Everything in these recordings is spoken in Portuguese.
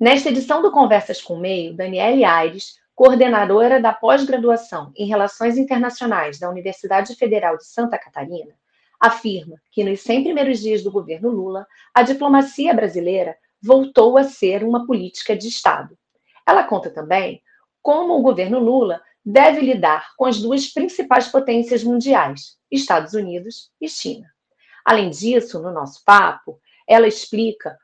Nesta edição do Conversas com o Meio, Daniele Aires, coordenadora da pós-graduação em Relações Internacionais da Universidade Federal de Santa Catarina, afirma que nos 100 primeiros dias do governo Lula, a diplomacia brasileira voltou a ser uma política de Estado. Ela conta também como o governo Lula deve lidar com as duas principais potências mundiais, Estados Unidos e China. Além disso, no nosso papo, ela explica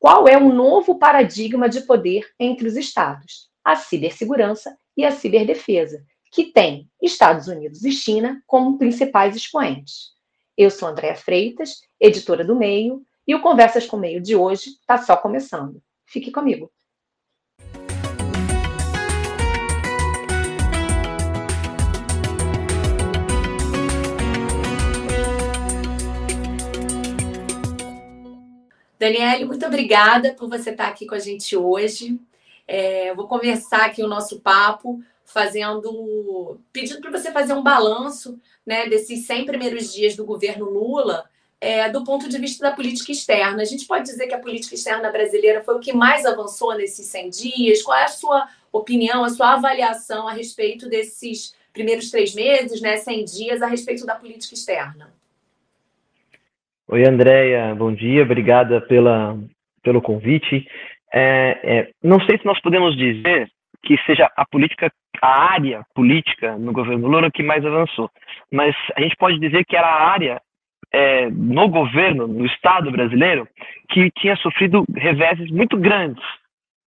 qual é o novo paradigma de poder entre os Estados a cibersegurança e a ciberdefesa, que tem Estados Unidos e China como principais expoentes. Eu sou Andréa Freitas, editora do Meio, e o Conversas com o Meio de hoje está só começando. Fique comigo. Daniele, muito obrigada por você estar aqui com a gente hoje. É, vou começar aqui o nosso papo fazendo, pedindo para você fazer um balanço né, desses 100 primeiros dias do governo Lula, é, do ponto de vista da política externa. A gente pode dizer que a política externa brasileira foi o que mais avançou nesses 100 dias? Qual é a sua opinião, a sua avaliação a respeito desses primeiros três meses, né, 100 dias, a respeito da política externa? Oi, Andréia, bom dia, obrigada pela, pelo convite é, é, não sei se nós podemos dizer que seja a política, a área política no governo Lula que mais avançou, mas a gente pode dizer que era a área é, no governo, no Estado brasileiro, que tinha sofrido reveses muito grandes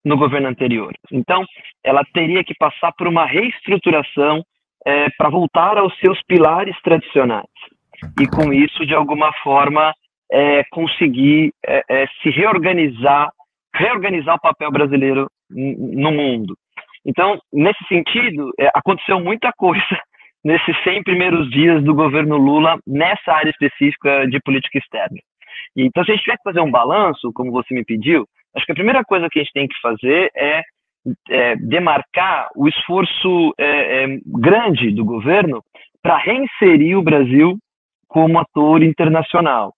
no governo anterior. Então, ela teria que passar por uma reestruturação é, para voltar aos seus pilares tradicionais. E com isso, de alguma forma, é, conseguir é, é, se reorganizar reorganizar o papel brasileiro no mundo. Então, nesse sentido, é, aconteceu muita coisa nesses 100 primeiros dias do governo Lula nessa área específica de política externa. Então, se a gente tiver que fazer um balanço, como você me pediu, acho que a primeira coisa que a gente tem que fazer é, é demarcar o esforço é, é grande do governo para reinserir o Brasil como ator internacional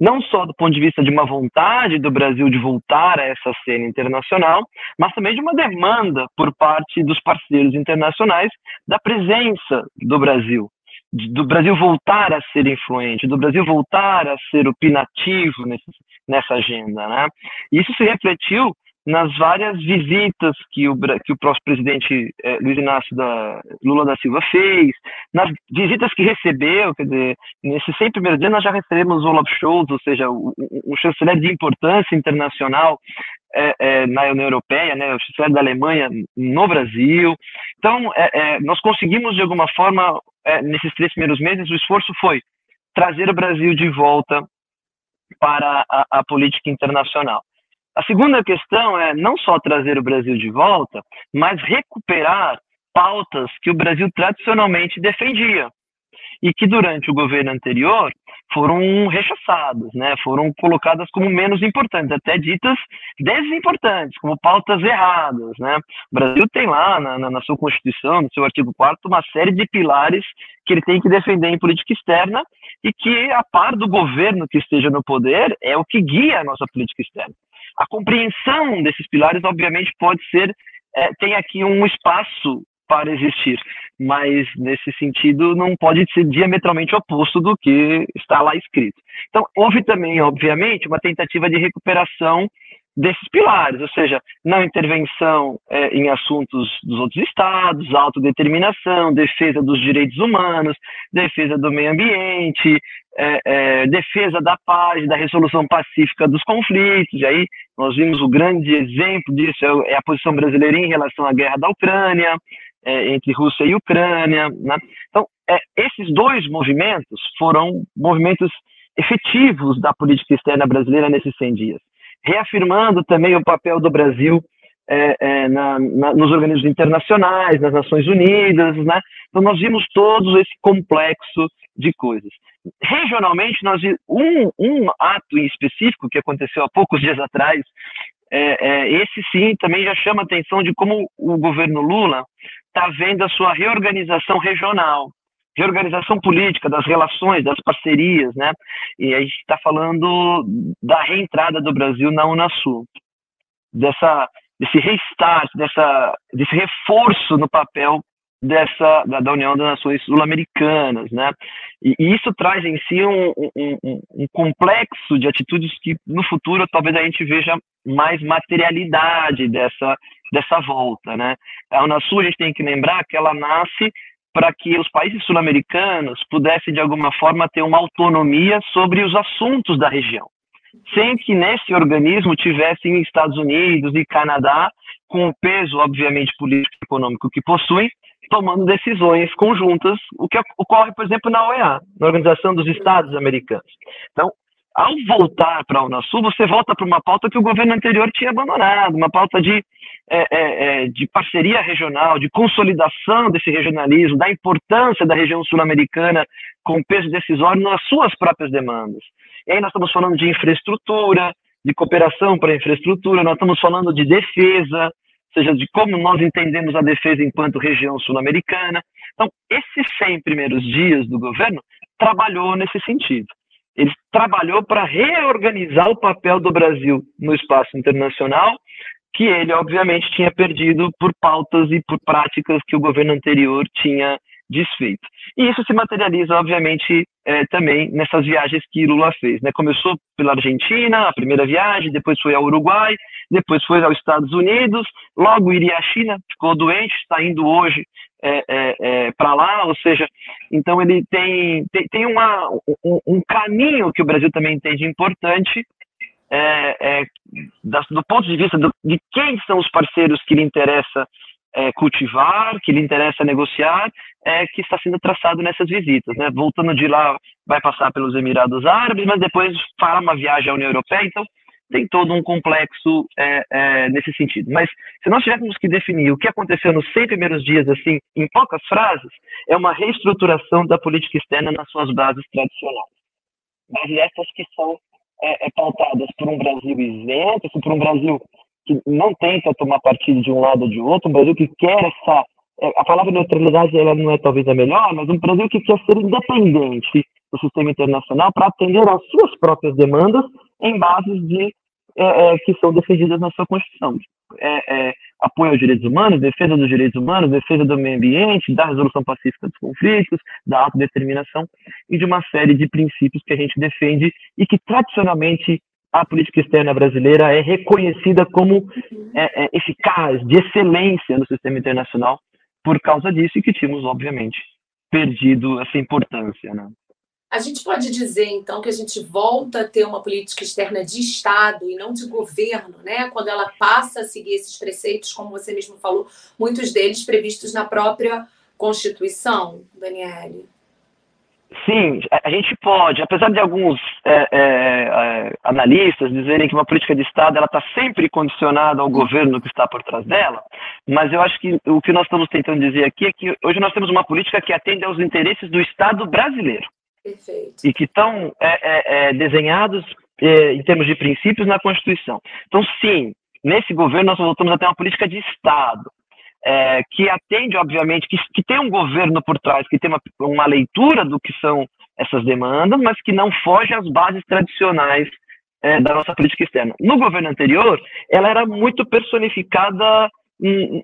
não só do ponto de vista de uma vontade do Brasil de voltar a essa cena internacional, mas também de uma demanda por parte dos parceiros internacionais da presença do Brasil, do Brasil voltar a ser influente, do Brasil voltar a ser opinativo nesse, nessa agenda. Né? Isso se refletiu nas várias visitas que o, que o próximo presidente eh, Luiz Inácio da, Lula da Silva fez, nas visitas que recebeu, quer dizer, nesses 100 primeiros dias nós já recebemos o Olaf Scholz, ou seja, o, o chanceler de importância internacional eh, eh, na União Europeia, né, o chanceler da Alemanha no Brasil. Então, nós conseguimos, de alguma forma, nesses três primeiros meses, o esforço foi trazer o Brasil de volta para a, a política internacional. A segunda questão é não só trazer o Brasil de volta, mas recuperar pautas que o Brasil tradicionalmente defendia e que durante o governo anterior foram rechaçadas, né? Foram colocadas como menos importantes, até ditas desimportantes, como pautas erradas, né? O Brasil tem lá na, na, na sua Constituição, no seu artigo 4 uma série de pilares que ele tem que defender em política externa e que, a par do governo que esteja no poder, é o que guia a nossa política externa. A compreensão desses pilares, obviamente, pode ser, é, tem aqui um espaço para existir, mas nesse sentido não pode ser diametralmente oposto do que está lá escrito. Então, houve também, obviamente, uma tentativa de recuperação desses pilares, ou seja, não intervenção é, em assuntos dos outros estados, autodeterminação, defesa dos direitos humanos, defesa do meio ambiente, é, é, defesa da paz, da resolução pacífica dos conflitos. E aí nós vimos o grande exemplo disso é, é a posição brasileira em relação à guerra da Ucrânia, é, entre Rússia e Ucrânia. Né? Então, é, esses dois movimentos foram movimentos efetivos da política externa brasileira nesses 100 dias reafirmando também o papel do Brasil é, é, na, na, nos organismos internacionais, nas Nações Unidas, né? Então nós vimos todo esse complexo de coisas. Regionalmente, nós um, um ato em específico que aconteceu há poucos dias atrás, é, é esse sim também já chama a atenção de como o governo Lula está vendo a sua reorganização regional reorganização política, das relações, das parcerias, né? E a gente está falando da reentrada do Brasil na Unasul, dessa desse restart, dessa, desse reforço no papel dessa da, da União das Nações Sul-Americanas, né? E, e, isso traz em si um, um, um, complexo de atitudes que no futuro talvez a gente veja mais materialidade dessa dessa volta, né? A Unasul a gente tem que lembrar que ela nasce para que os países sul-americanos pudessem de alguma forma ter uma autonomia sobre os assuntos da região, sem que nesse organismo tivessem Estados Unidos e Canadá com o peso obviamente político e econômico que possuem tomando decisões conjuntas, o que ocorre, por exemplo, na OEA, na Organização dos Estados Americanos. Então, ao voltar para a Unasul, você volta para uma pauta que o governo anterior tinha abandonado, uma pauta de, é, é, é, de parceria regional, de consolidação desse regionalismo, da importância da região sul-americana com peso decisório nas suas próprias demandas. E aí nós estamos falando de infraestrutura, de cooperação para infraestrutura, nós estamos falando de defesa, seja de como nós entendemos a defesa enquanto região sul-americana. Então, esses 100 primeiros dias do governo trabalhou nesse sentido. Ele trabalhou para reorganizar o papel do Brasil no espaço internacional, que ele, obviamente, tinha perdido por pautas e por práticas que o governo anterior tinha desfeito. E isso se materializa, obviamente, é, também nessas viagens que Lula fez. Né? Começou pela Argentina, a primeira viagem, depois foi ao Uruguai, depois foi aos Estados Unidos, logo iria à China, ficou doente, está indo hoje é, é, é para lá, ou seja, então ele tem, tem, tem uma, um, um, caminho que o Brasil também entende importante, é, é, do ponto de vista do, de quem são os parceiros que lhe interessa é, cultivar, que lhe interessa negociar, é, que está sendo traçado nessas visitas. Né? Voltando de lá, vai passar pelos Emirados Árabes, mas depois fará uma viagem à União Europeia, então tem todo um complexo é, é, nesse sentido. Mas se nós tivéssemos que definir o que aconteceu nos 100 primeiros dias, assim, em poucas frases, é uma reestruturação da política externa nas suas bases tradicionais. Bases essas que são é, é pautadas por um Brasil isento, por um Brasil que não tenta tomar partido de um lado ou de outro, um Brasil que quer essa. É, a palavra neutralidade ela não é talvez a melhor, mas um Brasil que quer ser independente do sistema internacional para atender às suas próprias demandas em bases de, é, é, que são defendidas na sua Constituição. É, é, apoio aos direitos humanos, defesa dos direitos humanos, defesa do meio ambiente, da resolução pacífica dos conflitos, da autodeterminação e de uma série de princípios que a gente defende e que tradicionalmente a política externa brasileira é reconhecida como é, eficaz, de excelência no sistema internacional por causa disso e que tínhamos, obviamente, perdido essa importância. Né? A gente pode dizer, então, que a gente volta a ter uma política externa de Estado e não de governo, né? quando ela passa a seguir esses preceitos, como você mesmo falou, muitos deles previstos na própria Constituição, Daniele. Sim, a gente pode, apesar de alguns é, é, é, analistas dizerem que uma política de Estado ela está sempre condicionada ao governo que está por trás dela, mas eu acho que o que nós estamos tentando dizer aqui é que hoje nós temos uma política que atende aos interesses do Estado brasileiro Perfeito. e que estão é, é, é, desenhados em termos de princípios na Constituição. Então, sim, nesse governo nós voltamos a ter uma política de Estado é, que atende, obviamente, que, que tem um governo por trás, que tem uma, uma leitura do que são essas demandas, mas que não foge às bases tradicionais é, da nossa política externa. No governo anterior, ela era muito personificada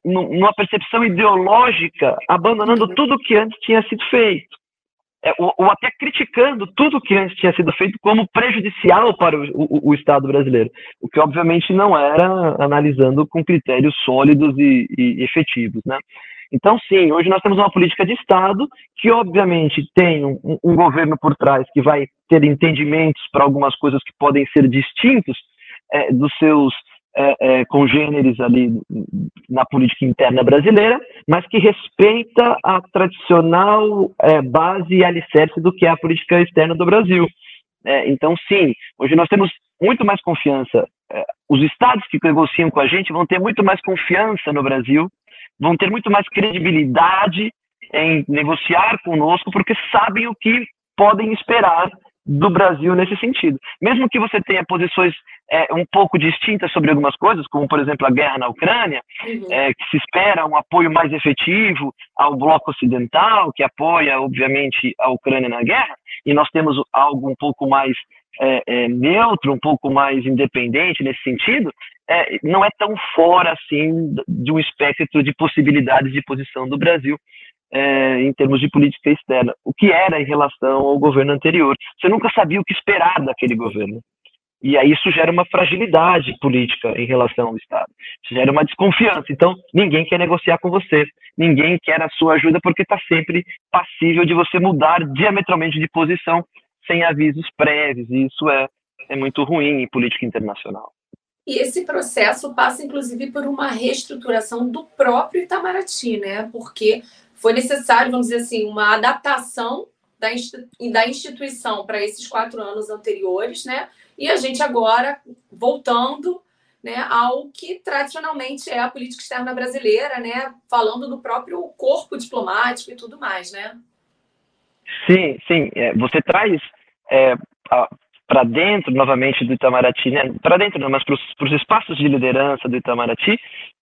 numa percepção ideológica, abandonando tudo que antes tinha sido feito ou, ou, até criticando tudo que antes tinha sido feito como prejudicial para o, o, o, Estado brasileiro, o que obviamente não era analisando com critérios sólidos e, e, efetivos, né? Então, sim, hoje nós temos uma política de Estado que, obviamente, tem um, um governo por trás que vai ter entendimentos para algumas coisas que podem ser distintos é, dos seus é, é, congêneres ali na política interna brasileira, mas que respeita a tradicional é, base e alicerce do que é a política externa do Brasil. É, então, sim, hoje nós temos muito mais confiança. É, os estados que negociam com a gente vão ter muito mais confiança no Brasil, vão ter muito mais credibilidade em negociar conosco, porque sabem o que podem esperar do Brasil nesse sentido. Mesmo que você tenha posições é, um pouco distintas sobre algumas coisas, como, por exemplo, a guerra na Ucrânia, uhum. é, que se espera um apoio mais efetivo ao bloco ocidental, que apoia, obviamente, a Ucrânia na guerra, e nós temos algo um pouco mais é, é, neutro, um pouco mais independente nesse sentido, é, não é tão fora assim de um espectro de possibilidades de posição do Brasil é, em termos de política externa, o que era em relação ao governo anterior. Você nunca sabia o que esperar daquele governo. E aí isso gera uma fragilidade política em relação ao Estado. Isso gera uma desconfiança. Então, ninguém quer negociar com você. Ninguém quer a sua ajuda porque está sempre passível de você mudar diametralmente de posição sem avisos prévios. E isso é, é muito ruim em política internacional. E esse processo passa, inclusive, por uma reestruturação do próprio Itamaraty, né? Porque foi necessário, vamos dizer assim, uma adaptação da instituição para esses quatro anos anteriores, né? E a gente agora voltando né, ao que tradicionalmente é a política externa brasileira, né? Falando do próprio corpo diplomático e tudo mais, né? Sim, sim. É, você traz é, para dentro, novamente, do Itamaraty, né? para dentro não, mas para os espaços de liderança do Itamaraty,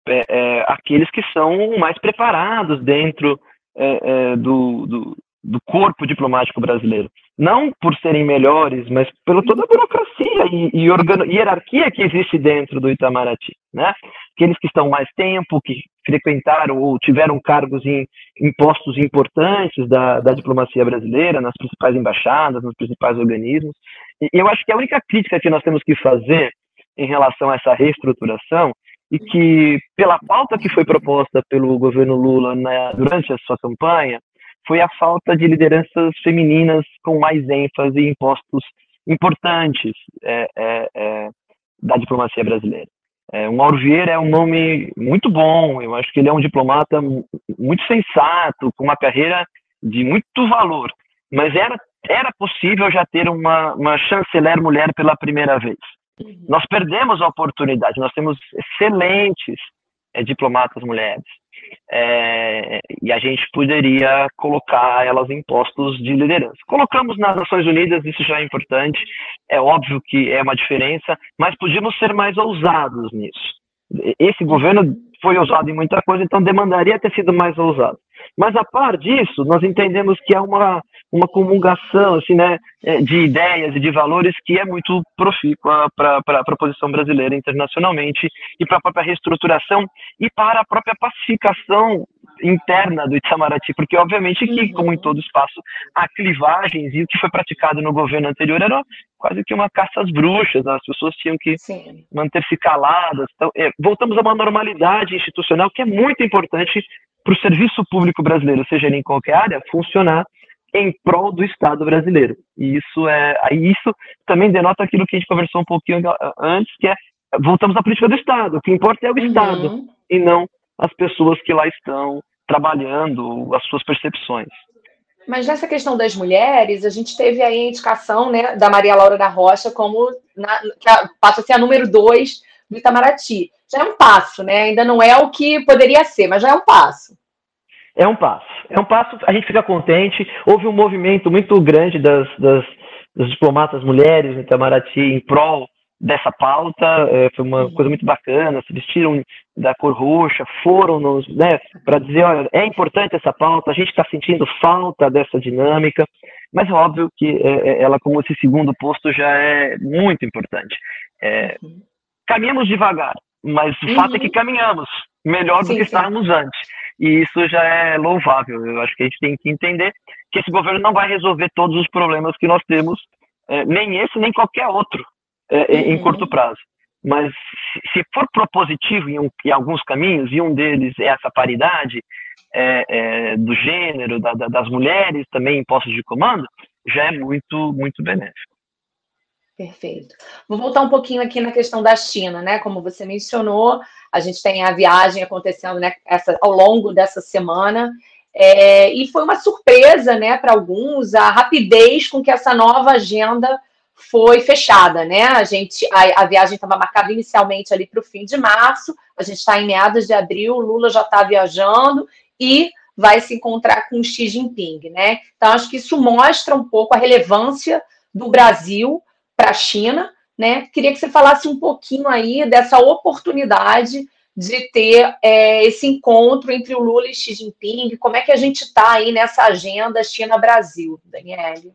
é, é, aqueles que são mais preparados dentro é, é, do, do, do, corpo diplomático brasileiro. Não por serem melhores, mas pela toda a burocracia e, e hierarquia que existe dentro do Itamaraty. Né? Aqueles que estão mais tempo, que frequentaram ou tiveram cargos em, em postos importantes da, da diplomacia brasileira, nas principais embaixadas, nos principais organismos. E eu acho que a única crítica que nós temos que fazer em relação a essa reestruturação e que, pela pauta que foi proposta pelo governo Lula durante a sua campanha, foi a falta de lideranças femininas com mais ênfase em postos importantes é, é, é, da diplomacia brasileira. É, Mauro Vieira é um nome muito bom, eu acho que ele é um diplomata muito sensato, com uma carreira de muito valor, mas era, era possível já ter uma, uma chanceler mulher pela primeira vez. Uhum. Nós perdemos a oportunidade, nós temos excelentes é, diplomatas mulheres. É, e a gente poderia colocar elas em postos de liderança. Colocamos nas Nações Unidas, isso já é importante, é óbvio que é uma diferença, mas podíamos ser mais ousados nisso. Esse governo foi ousado em muita coisa, então demandaria ter sido mais ousado. Mas a par disso, nós entendemos que há uma, uma comungação assim, né, é, de ideias e de valores que é muito profícua para a posição brasileira internacionalmente e para a própria reestruturação e para a própria pacificação interna do Itamaraty, porque obviamente que, uhum. como em todo espaço, há clivagens e o que foi praticado no governo anterior era quase que uma caça às bruxas, né? as pessoas tinham que manter-se caladas. Então, é, voltamos a uma normalidade institucional que é muito importante para o serviço público brasileiro, seja ele em qualquer área, funcionar em prol do Estado brasileiro. E isso é, aí isso também denota aquilo que a gente conversou um pouquinho antes, que é voltamos à política do Estado. O que importa é o uhum. Estado e não as pessoas que lá estão trabalhando, as suas percepções. Mas nessa questão das mulheres, a gente teve aí a indicação né, da Maria Laura da Rocha como na, que passa a ser a número dois do Itamaraty. Já é um passo, né? Ainda não é o que poderia ser, mas já é um passo. É um passo. É um passo, a gente fica contente. Houve um movimento muito grande das, das, das diplomatas mulheres no Itamaraty em prol dessa pauta, é, foi uma coisa muito bacana, se vestiram da cor roxa, foram nos, né, para dizer, olha, é importante essa pauta, a gente está sentindo falta dessa dinâmica, mas é óbvio que é, é, ela, como esse segundo posto, já é muito importante. É, uhum. caminhamos devagar, mas o uhum. fato é que uhum. caminhamos melhor sim, do que sim. estávamos antes. E isso já é louvável. Eu acho que a gente tem que entender que esse governo não vai resolver todos os problemas que nós temos, é, nem esse, nem qualquer outro, é, uhum. em curto prazo. Mas se for propositivo em, um, em, alguns caminhos, e um deles é essa paridade é, é, do gênero, da, da, das mulheres também em postos de comando, já é muito, muito benéfico. Perfeito. Vou voltar um pouquinho aqui na questão da China, né? Como você mencionou, a gente tem a viagem acontecendo né, essa, ao longo dessa semana. É, e foi uma surpresa né, para alguns a rapidez com que essa nova agenda foi fechada, né? A gente a, a viagem estava marcada inicialmente ali para o fim de março, a gente está em meados de abril, o Lula já está viajando e vai se encontrar com o Xi Jinping, né? Então acho que isso mostra um pouco a relevância do Brasil para a China, né? Queria que você falasse um pouquinho aí dessa oportunidade de ter é, esse encontro entre o Lula e Xi Jinping, como é que a gente está aí nessa agenda China-Brasil, Daniele?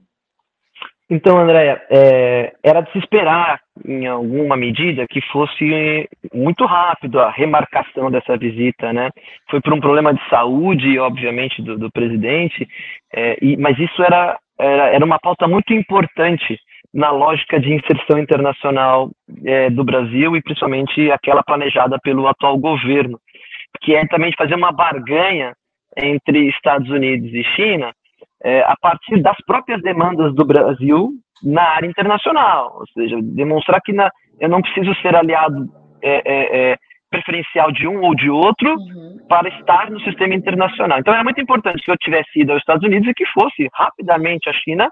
Então, Andréia, é, era de se esperar, em alguma medida, que fosse muito rápido a remarcação dessa visita, né? Foi por um problema de saúde, obviamente, do, do presidente, é, e, mas isso era, era, era uma pauta muito importante na lógica de inserção internacional é, do Brasil e principalmente aquela planejada pelo atual governo, que é também fazer uma barganha entre Estados Unidos e China é, a partir das próprias demandas do Brasil na área internacional, ou seja, demonstrar que na, eu não preciso ser aliado é, é, é preferencial de um ou de outro uhum. para estar no sistema internacional. Então era muito importante que eu tivesse ido aos Estados Unidos e que fosse rapidamente a China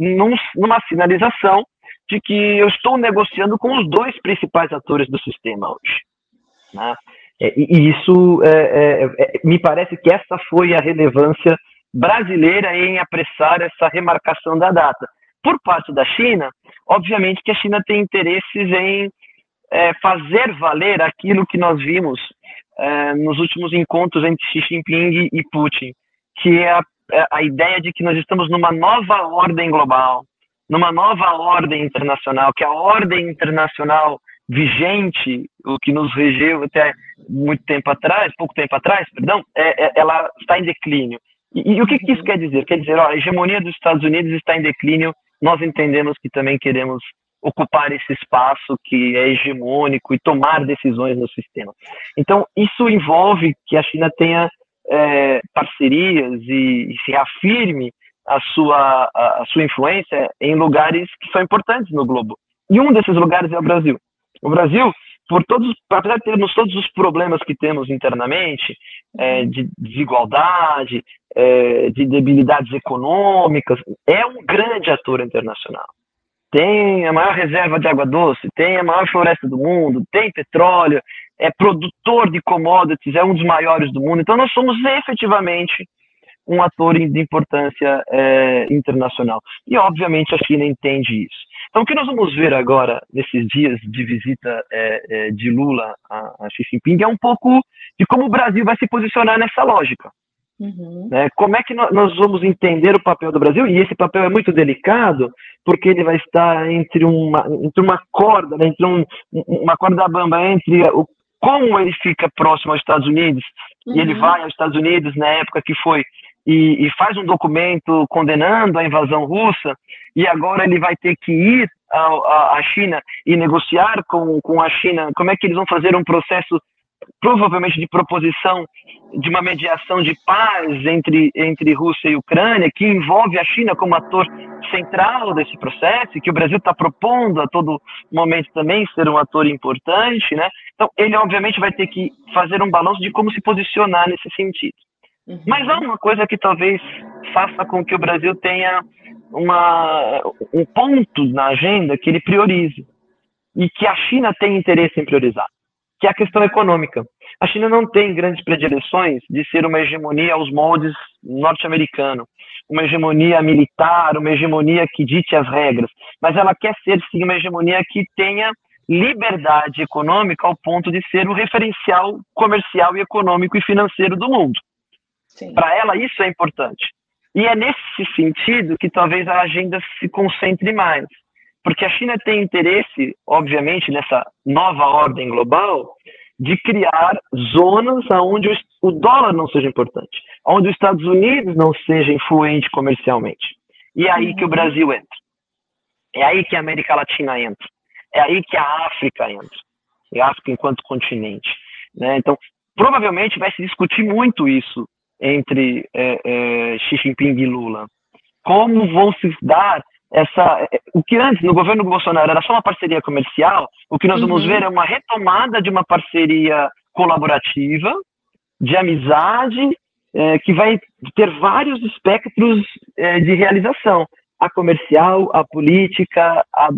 num, numa sinalização de que eu estou negociando com os dois principais atores do sistema hoje. Né? É, e, isso é, é, é, me parece que essa foi a relevância brasileira em apressar essa remarcação da data. Por parte da China, obviamente que a China tem interesses em é, fazer valer aquilo que nós vimos é, nos últimos encontros entre Xi Jinping e Putin, que é a, a ideia de que nós estamos numa nova ordem global, numa nova ordem internacional, que a ordem internacional vigente, o que nos regeu até muito tempo atrás, pouco tempo atrás, perdão, é, é, ela está em declínio. E, e o que, que, isso quer dizer? Quer dizer, ó, a hegemonia dos Estados Unidos está em declínio, nós entendemos que também queremos ocupar esse espaço que é hegemônico e tomar decisões no sistema. Então, isso envolve que a China tenha é, parcerias e, e, se afirme a sua, a, a sua influência em lugares que são importantes no globo. E um desses lugares é o Brasil. O Brasil, por todos, apesar de termos todos os problemas que temos internamente, é, de desigualdade, é, de debilidades econômicas, é um grande ator internacional. Tem a maior reserva de água doce, tem a maior floresta do mundo, tem petróleo, é produtor de commodities, é um dos maiores do mundo. Então, nós somos efetivamente um ator de importância é, internacional. E, obviamente, a China entende isso. Então, o que nós vamos ver agora, nesses dias de visita é, é, de Lula a, a Xi Jinping, é um pouco de como o Brasil vai se posicionar nessa lógica. Uhum. Né? Como é que nós vamos entender o papel do Brasil? E esse papel é muito delicado, porque ele vai estar entre uma, entre uma corda, né? entre um, uma corda bamba entre o, como ele fica próximo aos Estados Unidos, uhum. e ele uhum. vai aos Estados Unidos na época que foi e, e, faz um documento condenando a invasão russa, e agora ele vai ter que ir à China e negociar com, com a China, como é que eles vão fazer um processo provavelmente de proposição de uma mediação de paz entre, entre Rússia e Ucrânia, que envolve a China como ator central desse processo, e que o Brasil está propondo a todo momento também ser um ator importante, né? Então, ele obviamente vai ter que fazer um balanço de como se posicionar nesse sentido. Uhum. Mas há uma coisa que talvez faça com que o Brasil tenha uma, um ponto na agenda que ele priorize e que a China tem interesse em priorizar que é a questão econômica. A China não tem grandes predileções de ser uma hegemonia aos moldes norte-americano, uma hegemonia militar, uma hegemonia que dite as regras, mas ela quer ser sim uma hegemonia que tenha liberdade econômica ao ponto de ser o referencial comercial e econômico e financeiro do mundo. Para ela isso é importante. E é nesse sentido que talvez a agenda se concentre mais. Porque a China tem interesse, obviamente, nessa nova ordem global, de criar zonas onde o dólar não seja importante, onde os Estados Unidos não seja influente comercialmente. E é aí que o uhum. Brasil entra. É aí que a América Latina entra. É aí que a África entra. E a África enquanto continente. Né? Então, provavelmente vai se discutir muito isso entre é, é, Xi Jinping e Lula. Como vão se dar essa, o que antes no governo Bolsonaro era só uma parceria comercial, o que nós uhum. vamos ver é uma retomada de uma parceria colaborativa, de amizade, é, que vai ter vários espectros é, de realização: a comercial, a política, a,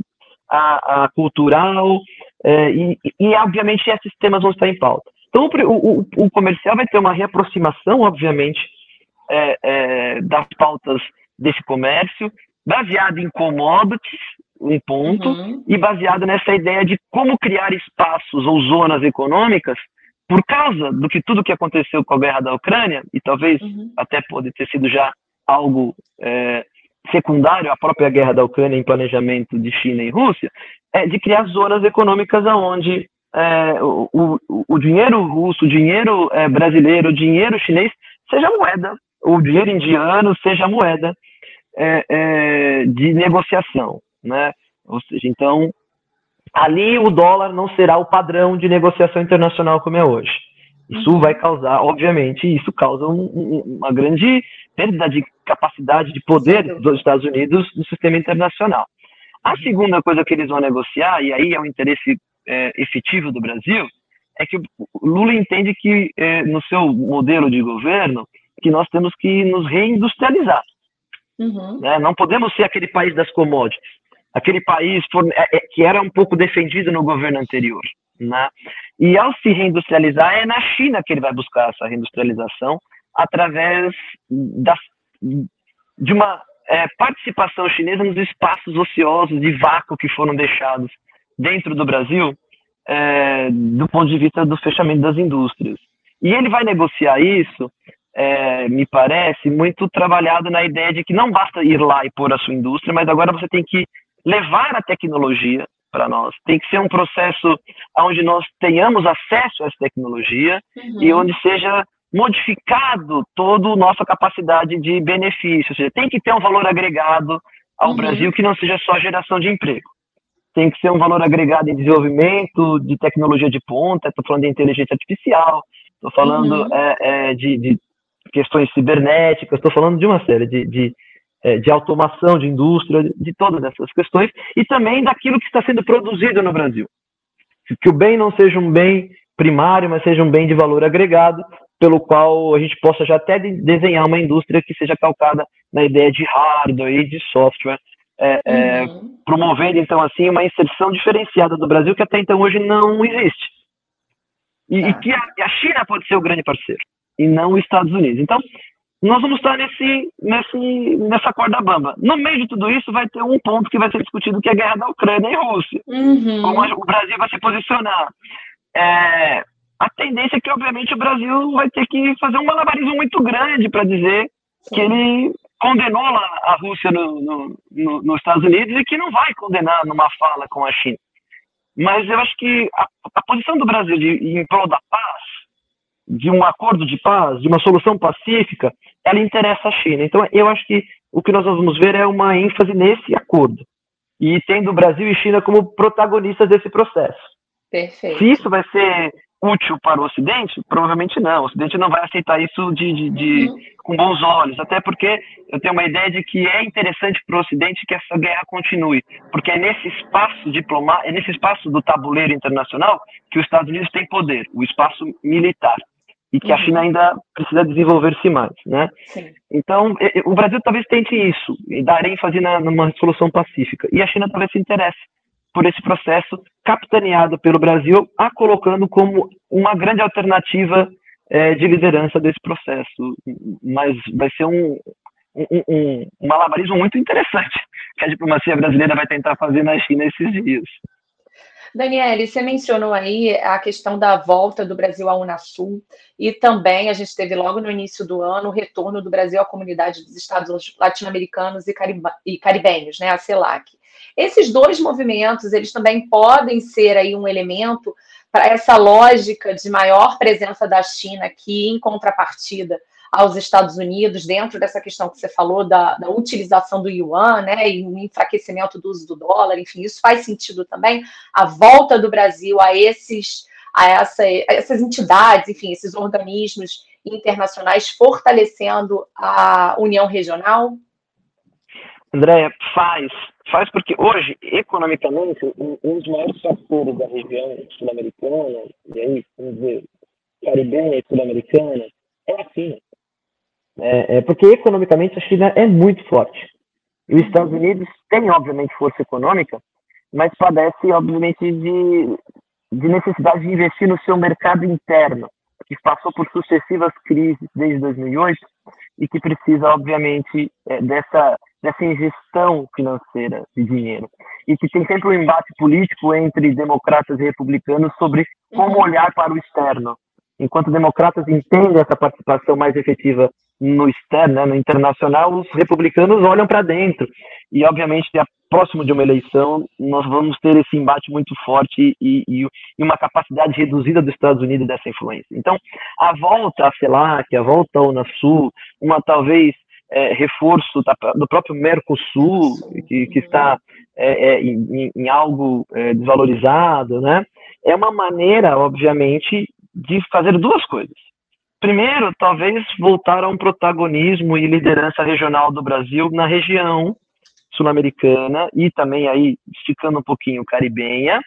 a, a cultural, é, e, e, obviamente esses temas vão estar em pauta. Então, o, o, o comercial vai ter uma reaproximação, obviamente, das pautas desse comércio, baseado em commodities, um ponto, uhum. e baseado nessa ideia de como criar espaços ou zonas econômicas por causa do que tudo que aconteceu com a guerra da Ucrânia, e talvez uhum. até pode ter sido já algo é, secundário à própria guerra da Ucrânia em planejamento de China e Rússia, é de criar zonas econômicas onde é, o, o, o, dinheiro russo, o dinheiro é, brasileiro, o dinheiro chinês seja moeda, o dinheiro indiano seja moeda é, é, de negociação, né? Ou seja, então ali o dólar não será o padrão de negociação internacional como é hoje. Isso uhum. vai causar, obviamente, isso causa um, um, uma grande perda de capacidade de poder dos Estados Unidos no sistema internacional. A segunda coisa que eles vão negociar, e aí é o interesse é, efetivo do Brasil, é que o Lula entende que é, no seu modelo de governo que nós temos que nos reindustrializar. Uhum. Né? Não podemos ser aquele país das commodities, aquele país é, é, que era um pouco defendido no governo anterior. Né? E ao se reindustrializar, é na China que ele vai buscar essa reindustrialização através das, de uma é, participação chinesa nos espaços ociosos de vácuo que foram deixados dentro do Brasil é, do ponto de vista do fechamento das indústrias. E ele vai negociar isso, é, me parece, muito trabalhado na ideia de que não basta ir lá e pôr a sua indústria, mas agora você tem que levar a tecnologia para nós. Tem que ser um processo onde nós tenhamos acesso a essa tecnologia uhum. e onde seja modificado toda a nossa capacidade de benefício. Ou seja, tem que ter um valor agregado ao uhum. Brasil que não seja só geração de emprego. Tem que ser um valor agregado em desenvolvimento de tecnologia de ponta, estou falando de inteligência artificial, estou falando uhum. é, é, de, de, questões cibernéticas, estou falando de uma série de, de, é, de automação de indústria, de todas essas questões, e também daquilo que está sendo produzido no Brasil. Que o bem não seja um bem primário, mas seja um bem de valor agregado, pelo qual a gente possa já até desenhar uma indústria que seja calcada na ideia de hardware e de software, é, é, uhum. promovendo então assim uma inserção diferenciada do Brasil que até então hoje não existe e, e tá. que a, a, China pode ser o grande parceiro e não os Estados Unidos. Então nós vamos estar nesse, nesse, nessa corda bamba. No meio de tudo isso vai ter um ponto que vai ser discutido que é a guerra da Ucrânia e Rússia. Uhum. Como o Brasil vai se posicionar. É, a tendência é que, obviamente, o Brasil vai ter que fazer um malabarismo muito grande para dizer Sim. que ele condenou a Rússia no, no, no, nos Estados Unidos e que não vai condenar numa fala com a China. Mas eu acho que a, a posição do Brasil de, em prol da paz, de um acordo de paz, de uma solução pacífica, ela interessa a China. Então, eu acho que o que nós vamos ver é uma ênfase nesse acordo. E tendo Brasil e China como protagonistas desse processo. Perfeito. Se isso vai ser útil para o Ocidente? Provavelmente não. O Ocidente não vai aceitar isso de, de, de uhum. com bons olhos, até porque eu tenho uma ideia de que é interessante para o Ocidente que essa guerra continue, porque é nesse espaço diplomático, é nesse espaço do tabuleiro internacional que os Estados Unidos têm poder, o espaço militar, e que uhum. a China ainda precisa desenvolver-se mais, né? Sim. Então, o Brasil talvez tente isso, e dar ênfase na, numa solução pacífica, e a China talvez se interesse por esse processo capitaneado pelo Brasil, a colocando como uma grande alternativa é, de liderança desse processo. Mas vai ser um, um, um, um malabarismo muito interessante que a diplomacia brasileira vai tentar fazer na China esses dias. Daniele, você mencionou aí a questão da volta do Brasil à Unasul e também a gente teve logo no início do ano o retorno do Brasil à comunidade dos Estados latino-americanos e, e, caribenhos, né, a CELAC. Esses dois movimentos, eles também podem ser aí um elemento para essa lógica de maior presença da China aqui em contrapartida aos Estados Unidos, dentro dessa questão que você falou da, da, utilização do yuan, né, e o enfraquecimento do uso do dólar, enfim, isso faz sentido também. A volta do Brasil a esses, a, essa, a essas entidades, enfim, esses organismos internacionais fortalecendo a união regional? Andréia, faz. Faz porque hoje, economicamente, um, um dos maiores fatores da região sul-americana, e aí, vamos dizer, caribenha e sul-americana, é a China. É, é, porque economicamente a China é muito forte. E os Estados Unidos têm, obviamente, força econômica, mas padece, obviamente, de, de necessidade de investir no seu mercado interno, que passou por sucessivas crises desde 2008 e que precisa, obviamente, é, dessa dessa ingestão financeira de dinheiro. E que tem sempre um embate político entre democratas e republicanos sobre como olhar para o externo. Enquanto democratas entendem essa participação mais efetiva no externo, né, no internacional, os republicanos olham para dentro. E, obviamente, próximo de uma eleição, nós vamos ter esse embate muito forte e, e, e, uma capacidade reduzida dos Estados Unidos dessa influência. Então, a volta à CELAC, a volta à Unasul, uma talvez é, reforço da, do próprio Mercosul, que, que está é, é, em, em, algo é, desvalorizado, né? é uma maneira, obviamente, de fazer duas coisas. Primeiro, talvez voltar a um protagonismo e liderança regional do Brasil na região sul-americana e também aí esticando um pouquinho caribenha,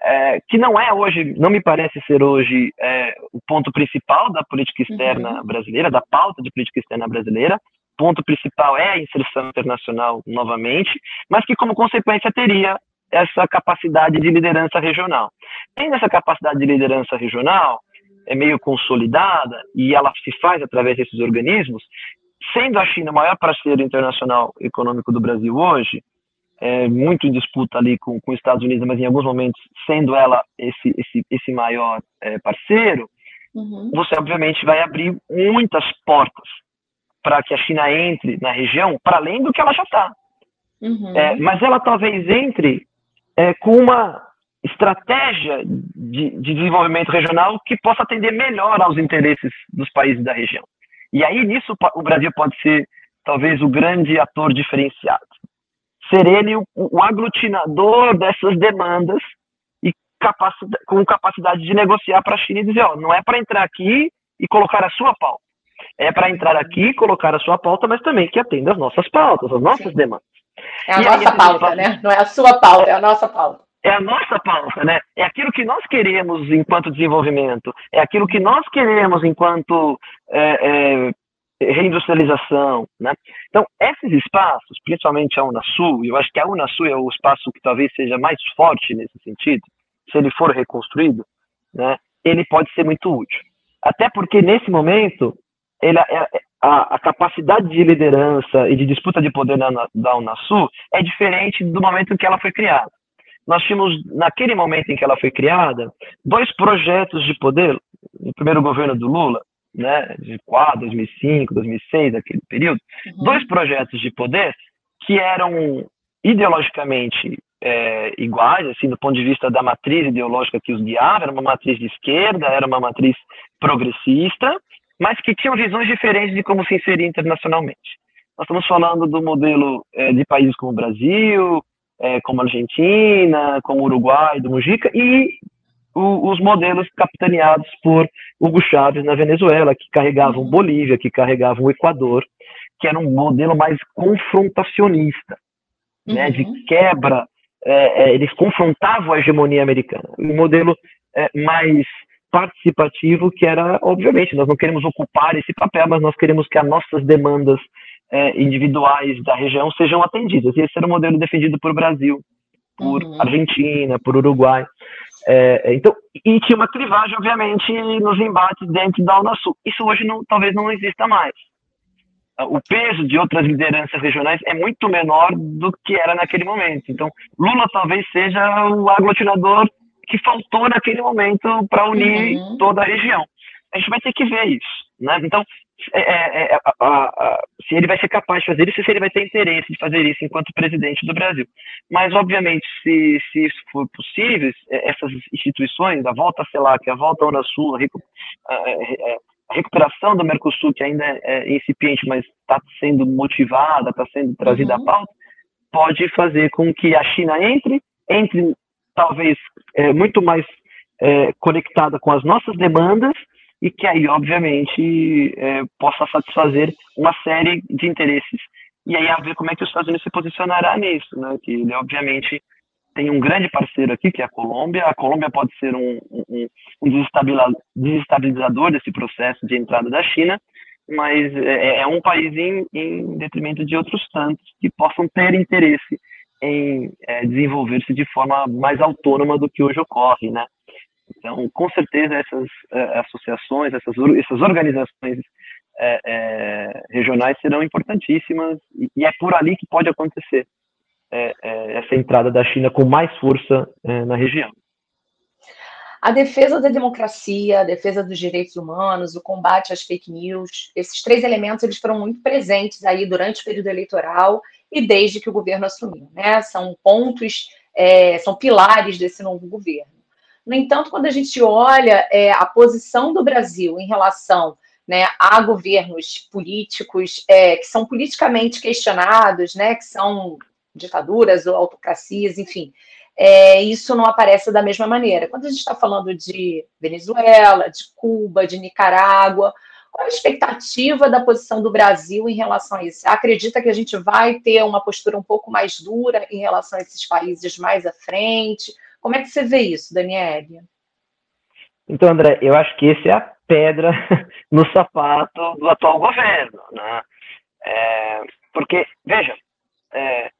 é, que não é hoje, não me parece ser hoje é, o ponto principal da política externa uhum. brasileira, da pauta de política externa brasileira. O ponto principal é a inserção internacional novamente, mas que como consequência teria essa capacidade de liderança regional. Tendo essa capacidade de liderança regional, é meio consolidada e ela se faz através desses organismos, sendo a China o maior parceiro internacional econômico do Brasil hoje, é, muito em disputa ali com, com os Estados Unidos, mas em alguns momentos sendo ela esse, esse, esse maior é, parceiro, uhum. você obviamente vai abrir muitas portas para que a China entre na região, para além do que ela já está. Uhum. É, mas ela talvez entre é, com uma estratégia de, de, desenvolvimento regional que possa atender melhor aos interesses dos países da região. E aí nisso o Brasil pode ser talvez o grande ator diferenciado. Ser ele o, o aglutinador dessas demandas e capacidade, com capacidade de negociar para a China e dizer, ó, não é para entrar aqui e colocar a sua pauta. É para entrar aqui e colocar a sua pauta, mas também que atenda as nossas pautas, as nossas Sim. demandas. É a e nossa pauta, né? Não é a sua pauta, é a nossa pauta é a nossa pauta, né? É aquilo que nós queremos enquanto desenvolvimento, é aquilo que nós queremos enquanto é, é, reindustrialização, né? Então, esses espaços, principalmente a Unasul, eu acho que a Unasul é o espaço que talvez seja mais forte nesse sentido, se ele for reconstruído, né? Ele pode ser muito útil. Até porque, nesse momento, ele, é, a, a, capacidade de liderança e de disputa de poder na, da Unasul é diferente do momento em que ela foi criada nós tínhamos, naquele momento em que ela foi criada, dois projetos de poder, no primeiro governo do Lula, né, de 4, 2005, 2006, aquele período, uhum. dois projetos de poder que eram ideologicamente é, iguais, assim, do ponto de vista da matriz ideológica que os guiava, era uma matriz de esquerda, era uma matriz progressista, mas que tinham visões diferentes de como se inserir internacionalmente. Nós estamos falando do modelo é, de países como o Brasil, é, como a Argentina, como o Uruguai, do Mujica, e o, os modelos capitaneados por Hugo Chávez na Venezuela, que carregavam uhum. Bolívia, que carregavam o Equador, que era um modelo mais confrontacionista, uhum. né, de uhum. quebra, é, é, eles confrontavam a hegemonia americana. Um modelo é, mais participativo, que era, obviamente, nós não queremos ocupar esse papel, mas nós queremos que as nossas demandas é, individuais da região sejam atendidas. E esse era o modelo defendido por Brasil, por uhum. Argentina, por Uruguai. É, é, então, e tinha uma clivagem, obviamente, nos embates dentro da Unasul. Isso hoje não, talvez não exista mais. O peso de outras lideranças regionais é muito menor do que era naquele momento. Então, Lula talvez seja o aglutinador que faltou naquele momento para unir uhum. toda a região. A gente vai ter que ver isso. Né? Então, é, é, é, a, a, a, se ele vai ser capaz de fazer isso, se ele vai ter interesse de fazer isso enquanto presidente do Brasil. Mas, obviamente, se, se isso for possível, é, essas instituições, a volta à CELAC, a volta à Unasul, a, a recuperação do Mercosul, que ainda é incipiente, mas está sendo motivada, está sendo trazida uhum. à pauta, pode fazer com que a China entre, entre talvez é, muito mais é, conectada com as nossas demandas e que aí, obviamente, é, possa satisfazer uma série de interesses. E aí, a ver como é que os Estados Unidos se posicionará nisso, né? Que ele, obviamente, tem um grande parceiro aqui, que é a Colômbia. A Colômbia pode ser um, um, um desestabilizador desse processo de entrada da China, mas é, é um país em, em, detrimento de outros tantos que possam ter interesse em é, desenvolver-se de forma mais autônoma do que hoje ocorre, né? Então, com certeza, essas uh, associações, essas, essas organizações uh, uh, regionais serão importantíssimas e, e, é por ali que pode acontecer essa entrada da China com mais força na região. A defesa da democracia, a defesa dos direitos humanos, o combate às fake news, esses três elementos eles foram muito presentes aí durante o período eleitoral e desde que o governo assumiu, né? São pontos, são pilares desse novo governo. No entanto, quando a gente olha é, a posição do Brasil em relação né, a governos políticos é, que são politicamente questionados, né, que são ditaduras ou autocracias, enfim, é, isso não aparece da mesma maneira. Quando a gente está falando de Venezuela, de Cuba, de Nicarágua, qual a expectativa da posição do Brasil em relação a isso? Acredita que a gente vai ter uma postura um pouco mais dura em relação a esses países mais à frente? Como é que você vê isso, Daniele? Então, André, eu acho que esse é a pedra no sapato do atual governo, né? É, porque, veja, é,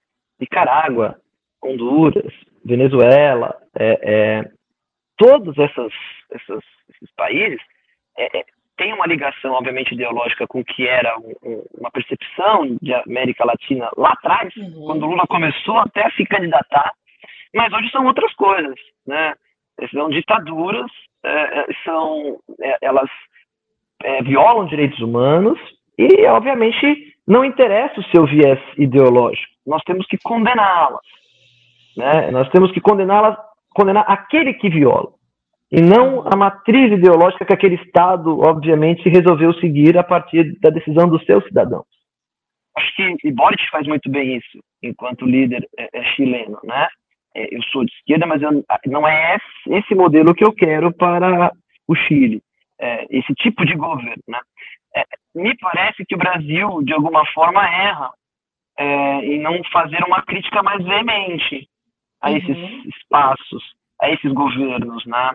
Nicarágua, Honduras, Venezuela, é, é, todos essas, essas, esses países é, é, têm uma ligação, obviamente, ideológica com o que era um, um, uma percepção de América Latina lá atrás, uhum. quando Lula começou até a se candidatar, mas hoje são outras coisas, né? São ditaduras, é, são, elas violam direitos humanos e, obviamente, não interessa o seu viés ideológico. Nós temos que condená-las. Né? Nós temos que condená-la, condenar aquele que viola, e não a matriz ideológica que aquele Estado, obviamente, resolveu seguir a partir da decisão dos seus cidadãos. Acho que Boric faz muito bem isso, enquanto líder é, é chileno, né? É, eu sou de esquerda, mas eu, não é esse, modelo que eu quero para o Chile, é, esse tipo de governo, né? É, me parece que o Brasil, de alguma forma, erra é, em não fazer uma crítica mais veemente a esses uhum. espaços, a esses governos, né?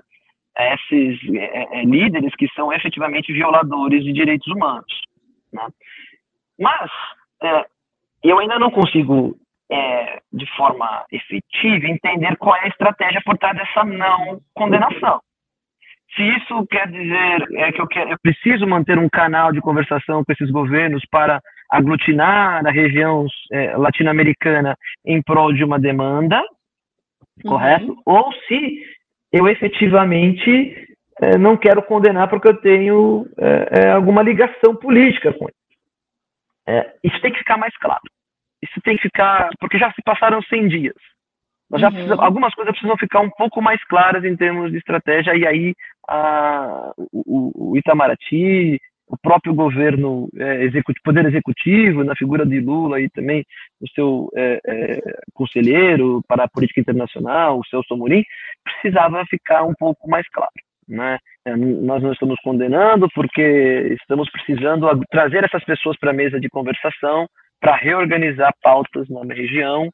a esses é, é, líderes que são efetivamente violadores de direitos humanos. Né? Mas eu ainda não consigo, é, de forma efetiva, entender qual é a estratégia por trás dessa não condenação. Se isso quer dizer é, que eu, quero, eu preciso manter um canal de conversação com esses governos para aglutinar a região é, latino-americana em prol de uma demanda, uhum. correto? Ou se eu efetivamente é, não quero condenar porque eu tenho é, é alguma ligação política com ele. É, isso tem que ficar mais claro. Isso tem que ficar, porque já se passaram 100 dias. Nós já uhum. algumas coisas precisam ficar um pouco mais claras em termos de estratégia, e aí a, o, o Itamaraty, o próprio governo é, executivo, poder executivo, na figura de Lula e também o seu é, é, conselheiro para a política internacional, o Celso Amorim, precisava ficar um pouco mais claro. Né? É, nós não estamos condenando porque estamos precisando trazer essas pessoas para a mesa de conversação para reorganizar pautas na região.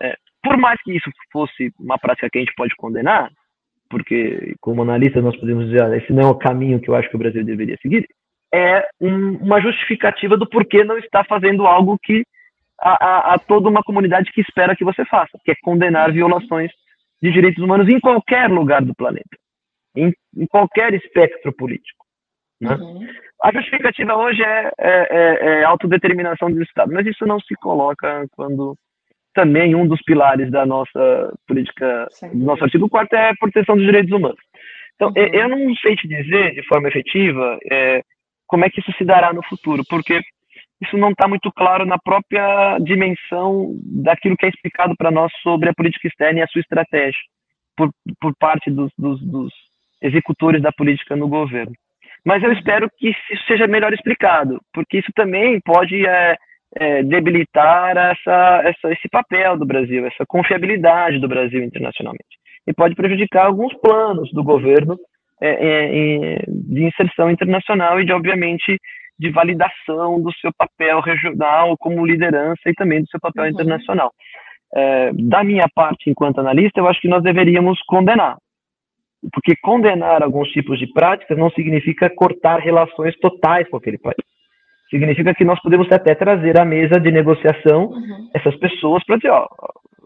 É, por mais que isso fosse uma prática que a gente pode condenar, porque como analista nós podemos dizer, esse não é o caminho que eu acho que o Brasil deveria seguir, é um, uma justificativa do porquê não está fazendo algo que a, a, a, toda uma comunidade que espera que você faça, que é condenar violações de direitos humanos em qualquer lugar do planeta, em, em qualquer espectro político. Né? Uhum. A justificativa hoje é, é, é, é autodeterminação do Estado, mas isso não se coloca quando também um dos pilares da nossa política, do nosso artigo 4 é a proteção dos direitos humanos. Então, uhum. eu não sei te dizer de forma efetiva é, como é que isso se dará no futuro, porque isso não está muito claro na própria dimensão daquilo que é explicado para nós sobre a política externa e a sua estratégia, por, por parte dos, dos, dos executores da política no governo. Mas eu espero que isso seja melhor explicado, porque isso também pode é, é, debilitar essa, essa, esse papel do Brasil, essa confiabilidade do Brasil internacionalmente. E pode prejudicar alguns planos do governo é, é, de inserção internacional e de, obviamente, de validação do seu papel regional como liderança e também do seu papel uhum. internacional. É, da minha parte, enquanto analista, eu acho que nós deveríamos condenar, porque condenar alguns tipos de práticas não significa cortar relações totais com aquele país. Significa que nós podemos até trazer à mesa de negociação uhum. essas pessoas para dizer, ó,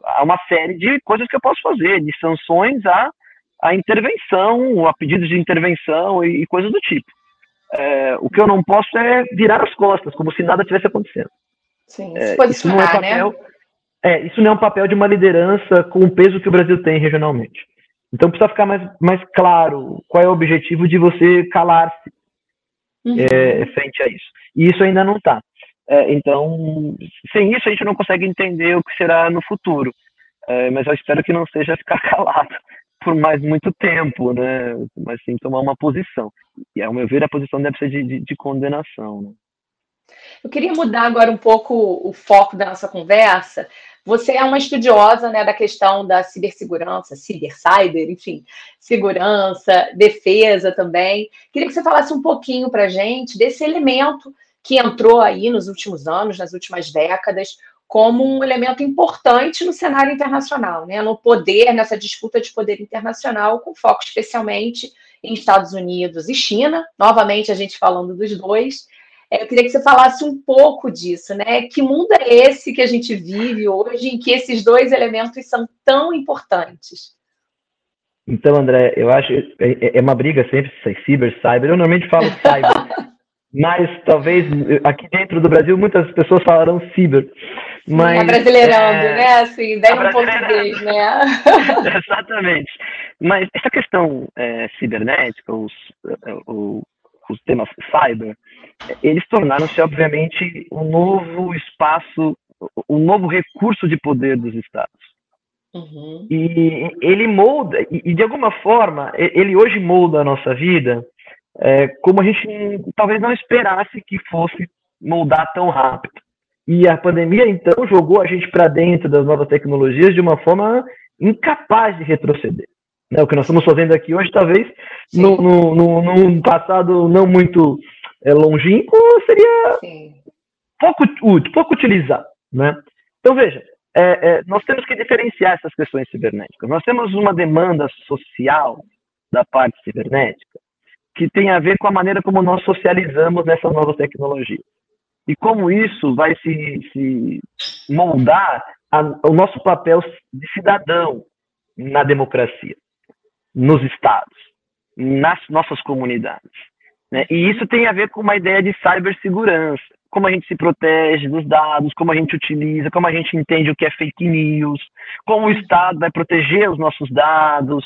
há uma série de coisas que eu posso fazer, de sanções a a intervenção, a pedidos de intervenção e, e coisas do tipo. É, o que eu não posso é virar as costas, como se nada tivesse acontecendo. Sim, é, isso não é papel. Né? É, isso não é um papel de uma liderança com o peso que o Brasil tem regionalmente. Então precisa ficar mais, mais claro qual é o objetivo de você calar-se uhum. é, frente a isso. E isso ainda não está. É, então, sem isso a gente não consegue entender o que será no futuro. É, mas eu espero que não seja ficar calado por mais muito tempo, né? Mas sim tomar uma posição. E ao meu ver a posição deve ser de, de, de condenação. Né? Eu queria mudar agora um pouco o foco da nossa conversa. Você é uma estudiosa né, da questão da cibersegurança, ciber, cyber, enfim, segurança, defesa também. Queria que você falasse um pouquinho para gente desse elemento que entrou aí nos últimos anos, nas últimas décadas, como um elemento importante no cenário internacional, né? no poder, nessa disputa de poder internacional, com foco especialmente em Estados Unidos e China, novamente a gente falando dos dois, eu queria que você falasse um pouco disso, né? Que mundo é esse que a gente vive hoje em que esses dois elementos são tão importantes? Então, André, eu acho é, é, é uma briga sempre cyber, cyber. Eu normalmente falo cyber, mas talvez aqui dentro do Brasil muitas pessoas falarão ciber. Mas, Sim, é brasileirando, é, né? Assim, daí um português, né? Exatamente. Mas essa questão é, cibernética, os, os, os temas cyber, eles tornaram-se, obviamente, um novo espaço, um novo recurso de poder dos Estados. Uhum. E ele molda, e, de alguma forma, ele hoje molda a nossa vida é, como a gente talvez não esperasse que fosse moldar tão rápido. E a pandemia, então, jogou a gente para dentro das novas tecnologias de uma forma incapaz de retroceder. Né? O que nós estamos fazendo aqui hoje, talvez, no, no, no, num passado não muito é, longínquo, seria Sim. pouco pouco utilizado. Né? Então, veja, é, é, nós temos que diferenciar essas questões cibernéticas. Nós temos uma demanda social da parte cibernética que tem a ver com a maneira como nós socializamos nessas novas tecnologias. E como isso vai se, se moldar a, o nosso papel de cidadão na democracia, nos estados, nas nossas comunidades. Né? E isso tem a ver com uma ideia de cibersegurança, como a gente se protege dos dados, como a gente utiliza, como a gente entende o que é fake news, como o Estado vai proteger os nossos dados,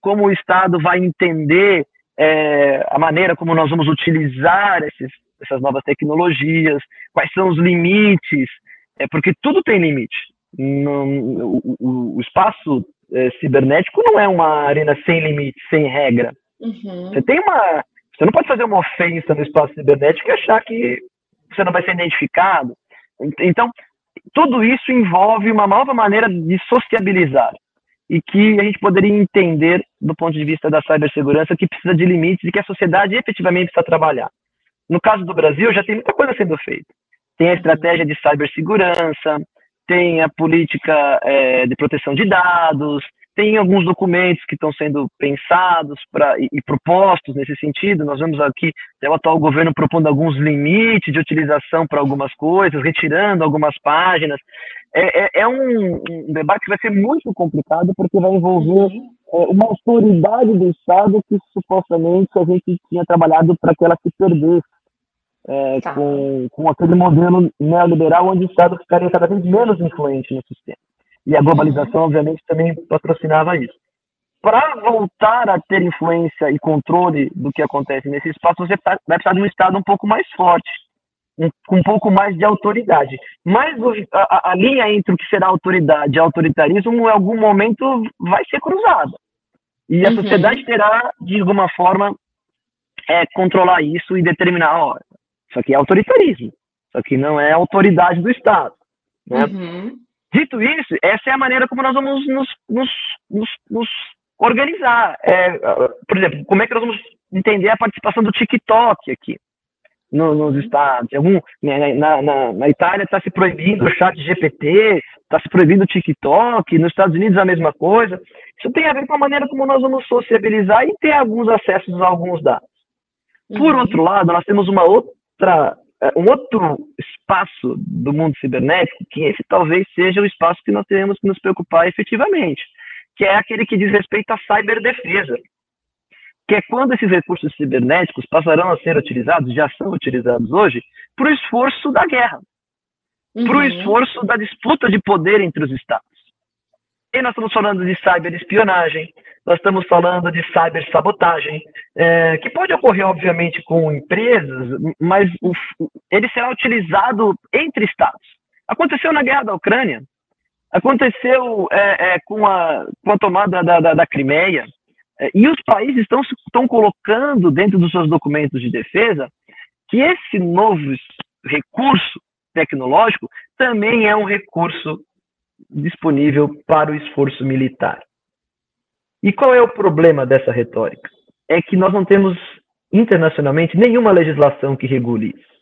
como o Estado vai entender é, a maneira como nós vamos utilizar esses, essas novas tecnologias, quais são os limites, é, porque tudo tem limite. O, o, espaço é, cibernético não é uma arena sem limite, sem regra. Uhum. Você tem uma, você não pode fazer uma ofensa no espaço cibernético e achar que você não vai ser identificado. Então, tudo isso envolve uma nova maneira de sociabilizar e que a gente poderia entender do ponto de vista da cibersegurança que precisa de limites e que a sociedade efetivamente precisa trabalhar. No caso do Brasil, já tem muita coisa sendo feita. Tem a estratégia de cibersegurança, tem a política é, de proteção de dados, tem alguns documentos que estão sendo pensados pra, e, e, propostos nesse sentido. Nós vemos aqui o atual governo propondo alguns limites de utilização para algumas coisas, retirando algumas páginas. É, é, é um, um, debate que vai ser muito complicado porque vai envolver é, uma autoridade do Estado que supostamente a gente tinha trabalhado para que ela se perdesse. É, tá. com, com aquele modelo neoliberal onde o Estado ficaria cada vez menos influente no sistema. E a globalização, obviamente, também patrocinava isso. Para voltar a ter influência e controle do que acontece nesse espaço, você vai precisar de um Estado um pouco mais forte, um, com um pouco mais de autoridade. Mas a, a, linha entre o que será autoridade e autoritarismo, em algum momento, vai ser cruzada. E a uhum. sociedade terá, de alguma forma, é, controlar isso e determinar, ó, isso aqui é autoritarismo, isso aqui não é autoridade do Estado. Né? Uhum. Dito isso, essa é a maneira como nós vamos nos, nos, nos, nos organizar. É, por exemplo, como é que nós vamos entender a participação do TikTok aqui no, nos estados? Algum, né, na, na, na Itália está se proibindo o chat GPT, está se proibindo o TikTok, nos Estados Unidos a mesma coisa. Isso tem a ver com a maneira como nós vamos sociabilizar e ter alguns acessos a alguns dados. Por uhum. outro lado, nós temos uma outra um outro espaço do mundo cibernético, que esse talvez seja o espaço que nós temos que nos preocupar efetivamente, que é aquele que diz respeito à cyberdefesa, que é quando esses recursos cibernéticos passarão a ser utilizados, já são utilizados hoje, para o esforço da guerra, uhum. para o esforço da disputa de poder entre os Estados. E nós estamos falando de cyberespionagem, nós estamos falando de cybersabotagem, é, que pode ocorrer, obviamente, com empresas, mas o, ele será utilizado entre estados. Aconteceu na guerra da Ucrânia, aconteceu é, é, com, a, com a tomada da, da, da Crimeia, é, e os países estão, estão colocando dentro dos seus documentos de defesa que esse novo recurso tecnológico também é um recurso disponível para o esforço militar. E qual é o problema dessa retórica? É que nós não temos internacionalmente nenhuma legislação que regule isso.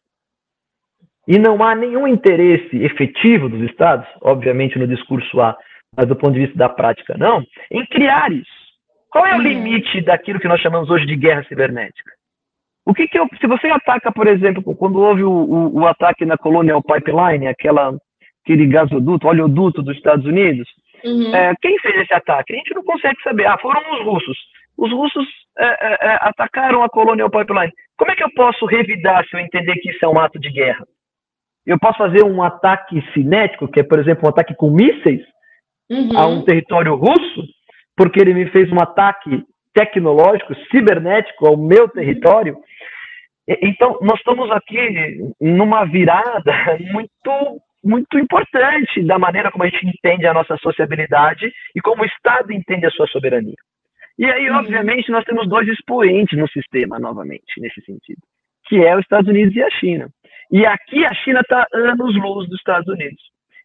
E não há nenhum interesse efetivo dos Estados, obviamente no discurso há, mas do ponto de vista da prática não, em criar isso. Qual é o uhum. limite daquilo que nós chamamos hoje de guerra cibernética? O que, que eu, se você ataca, por exemplo, quando houve o, o, o ataque na Colonial Pipeline, aquela, aquele gasoduto, oleoduto dos Estados Unidos, uhum. é, quem fez esse ataque? A gente não consegue saber. Ah, foram os russos. Os russos é, é, é atacaram a Colonial Pipeline. Como é que eu posso revidar se eu entender que isso é um ato de guerra? Eu posso fazer um ataque cinético, que é, por exemplo, um ataque com mísseis uhum. a um território russo, porque ele me fez um ataque tecnológico, cibernético ao meu território. Então, nós estamos aqui numa virada muito, muito importante da maneira como a gente entende a nossa sociabilidade e como o Estado entende a sua soberania. E aí, uhum. obviamente, nós temos dois expoentes no sistema, novamente, nesse sentido, que é os Estados Unidos e a China. E aqui a China está anos-luz dos Estados Unidos,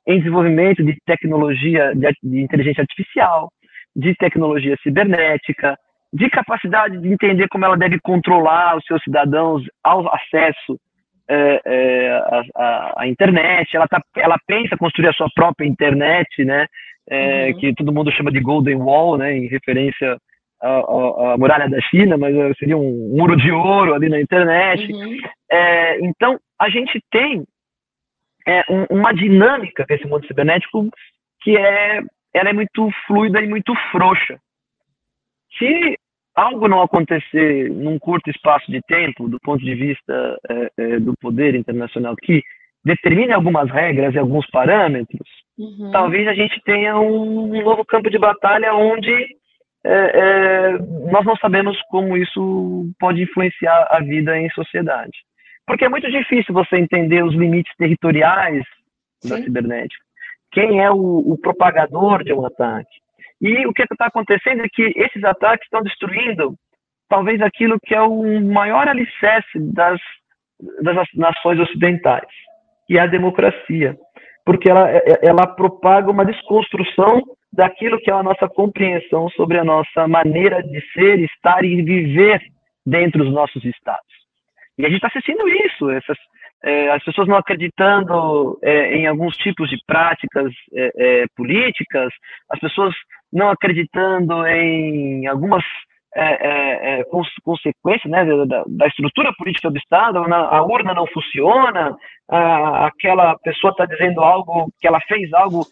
em desenvolvimento de tecnologia de, de inteligência artificial, de tecnologia cibernética, de capacidade de entender como ela deve controlar os seus cidadãos ao acesso é, é, à, internet. Ela, tá, ela pensa construir a sua própria internet, né? É, uhum. Que todo mundo chama de Golden Wall, né? Em referência à, à, à muralha da China, mas seria um muro de ouro ali na internet. Uhum. É, então, a gente tem é, um, uma dinâmica desse mundo cibernético que é, ela é muito fluida e muito frouxa. Se algo não acontecer num curto espaço de tempo, do ponto de vista é, é, do poder internacional, que determine algumas regras e alguns parâmetros, uhum. talvez a gente tenha um, novo campo de batalha onde é, é, nós não sabemos como isso pode influenciar a vida em sociedade. Porque é muito difícil você entender os limites territoriais Sim. da cibernética. Quem é o, o propagador de um ataque? E o que está acontecendo é que esses ataques estão destruindo talvez aquilo que é o maior alicerce das, das nações ocidentais, que é a democracia. Porque ela, ela propaga uma desconstrução daquilo que é a nossa compreensão sobre a nossa maneira de ser, estar e viver dentro dos nossos estados. E a gente está assistindo isso, essas, é, as pessoas não acreditando é, em alguns tipos de práticas é, é políticas, as pessoas não acreditando em algumas é, é, consequências né, da, da, estrutura política do Estado, a urna não funciona, a, aquela pessoa está dizendo algo, que ela fez algo,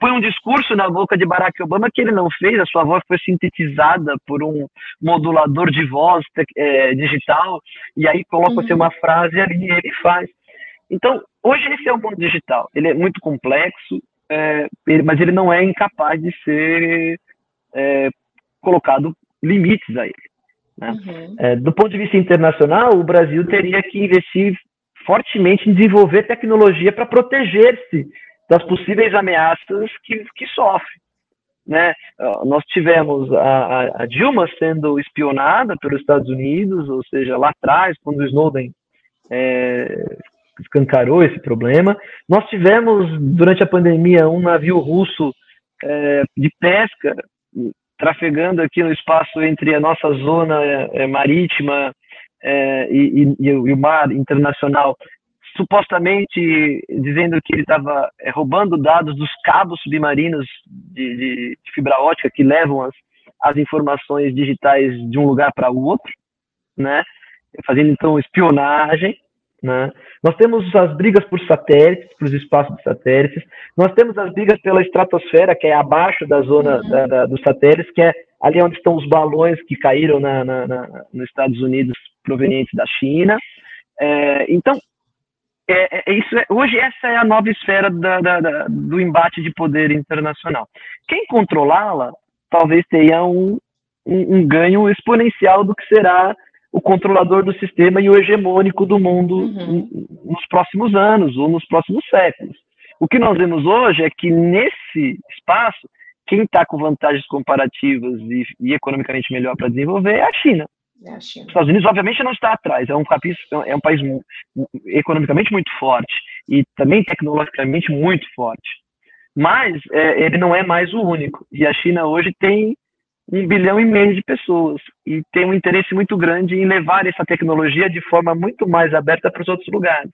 põe um discurso na boca de Barack Obama que ele não fez, a sua voz foi sintetizada por um modulador de voz é, digital, e aí coloca-se uhum. uma frase ali e ele faz. Então, hoje esse é o mundo digital, ele é muito complexo, é, ele, mas ele não é incapaz de ser é, colocado limites a ele. Né? Uhum. É, do ponto de vista internacional, o Brasil teria que investir fortemente em desenvolver tecnologia para proteger-se das possíveis ameaças que, que sofre. Né? Nós tivemos a, a, Dilma sendo espionada pelos Estados Unidos, ou seja, lá atrás, quando o Snowden é, escancarou esse problema. Nós tivemos, durante a pandemia, um navio russo é, de pesca trafegando aqui no espaço entre a nossa zona é, marítima é, e, e, e, o mar internacional, supostamente dizendo que ele estava é, roubando dados dos cabos submarinos de, de, de, fibra ótica que levam as, as informações digitais de um lugar para o outro, né? fazendo então espionagem. Né? Nós temos as brigas por satélites, por espaços de satélites. Nós temos as brigas pela estratosfera, que é abaixo da zona uhum. da, da, dos satélites, que é ali onde estão os balões que caíram na, na, na nos Estados Unidos provenientes da China. É, então, é, é, isso é, hoje essa é a nova esfera da, da, da, do embate de poder internacional. Quem controlá-la talvez tenha um, um, um, ganho exponencial do que será o controlador do sistema e o hegemônico do mundo uhum. nos próximos anos ou nos próximos séculos. O que nós vemos hoje é que nesse espaço, quem está com vantagens comparativas e, e economicamente melhor para desenvolver é a China. É Os Estados Unidos, obviamente, não está atrás. É um, país, é um país economicamente muito forte e também tecnologicamente muito forte. Mas é, ele não é mais o único. E a China hoje tem um bilhão e meio de pessoas e tem um interesse muito grande em levar essa tecnologia de forma muito mais aberta para os outros lugares.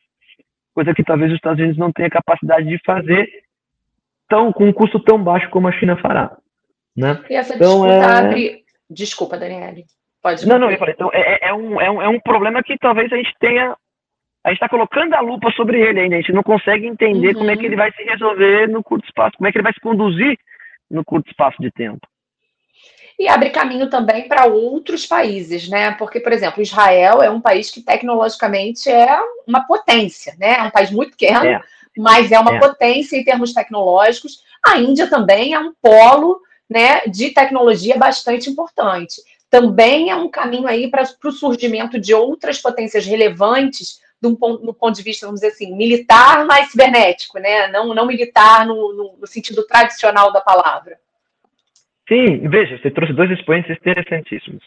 Coisa que talvez os Estados Unidos não tenha capacidade de fazer tão, com um custo tão baixo como a China fará. Né? E essa então, disputa é... abre... Desculpa, Daniele. Pode não, não, eu falei, então é, é, é, um, é, um, é um problema que talvez a gente tenha. A gente está colocando a lupa sobre ele ainda, a gente não consegue entender uhum. como é que ele vai se resolver no curto espaço, como é que ele vai se conduzir no curto espaço de tempo. E abre caminho também para outros países, né? Porque, por exemplo, Israel é um país que tecnologicamente é uma potência, né? É um país muito pequeno, é. mas é uma é. potência em termos tecnológicos. A Índia também é um polo né, de tecnologia bastante importante também é um caminho aí para o surgimento de outras potências relevantes do ponto, no ponto de vista, vamos dizer assim, militar, mas cibernético, né? Não, não militar no, no, no sentido tradicional da palavra. Sim, veja, você trouxe dois expoentes interessantíssimos.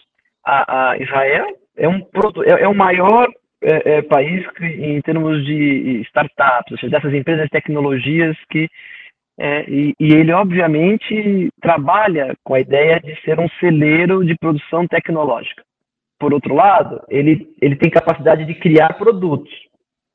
A, a Israel é um é, é o maior é, é, país que, em termos de startups, ou seja, dessas empresas de tecnologias que é, e, e, ele, obviamente, trabalha com a ideia de ser um celeiro de produção tecnológica. Por outro lado, ele, ele tem capacidade de criar produtos.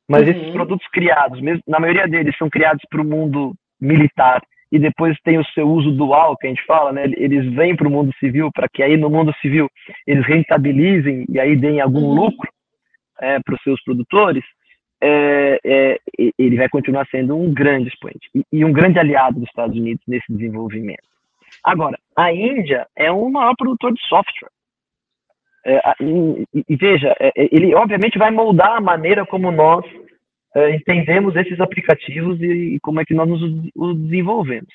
Mas uhum. esses produtos criados, mesmo, na maioria deles, são criados para o mundo militar e depois tem o seu uso dual, que a gente fala, né? Eles vêm para o mundo civil para que aí no mundo civil eles rentabilizem e aí deem algum uhum. lucro é, para os seus produtores é, é, ele vai continuar sendo um grande expoente e, e, um grande aliado dos Estados Unidos nesse desenvolvimento. Agora, a Índia é o maior produtor de software. É, e, e, veja, é, é, ele obviamente vai moldar a maneira como nós é, entendemos esses aplicativos e, e, como é que nós nos os desenvolvemos.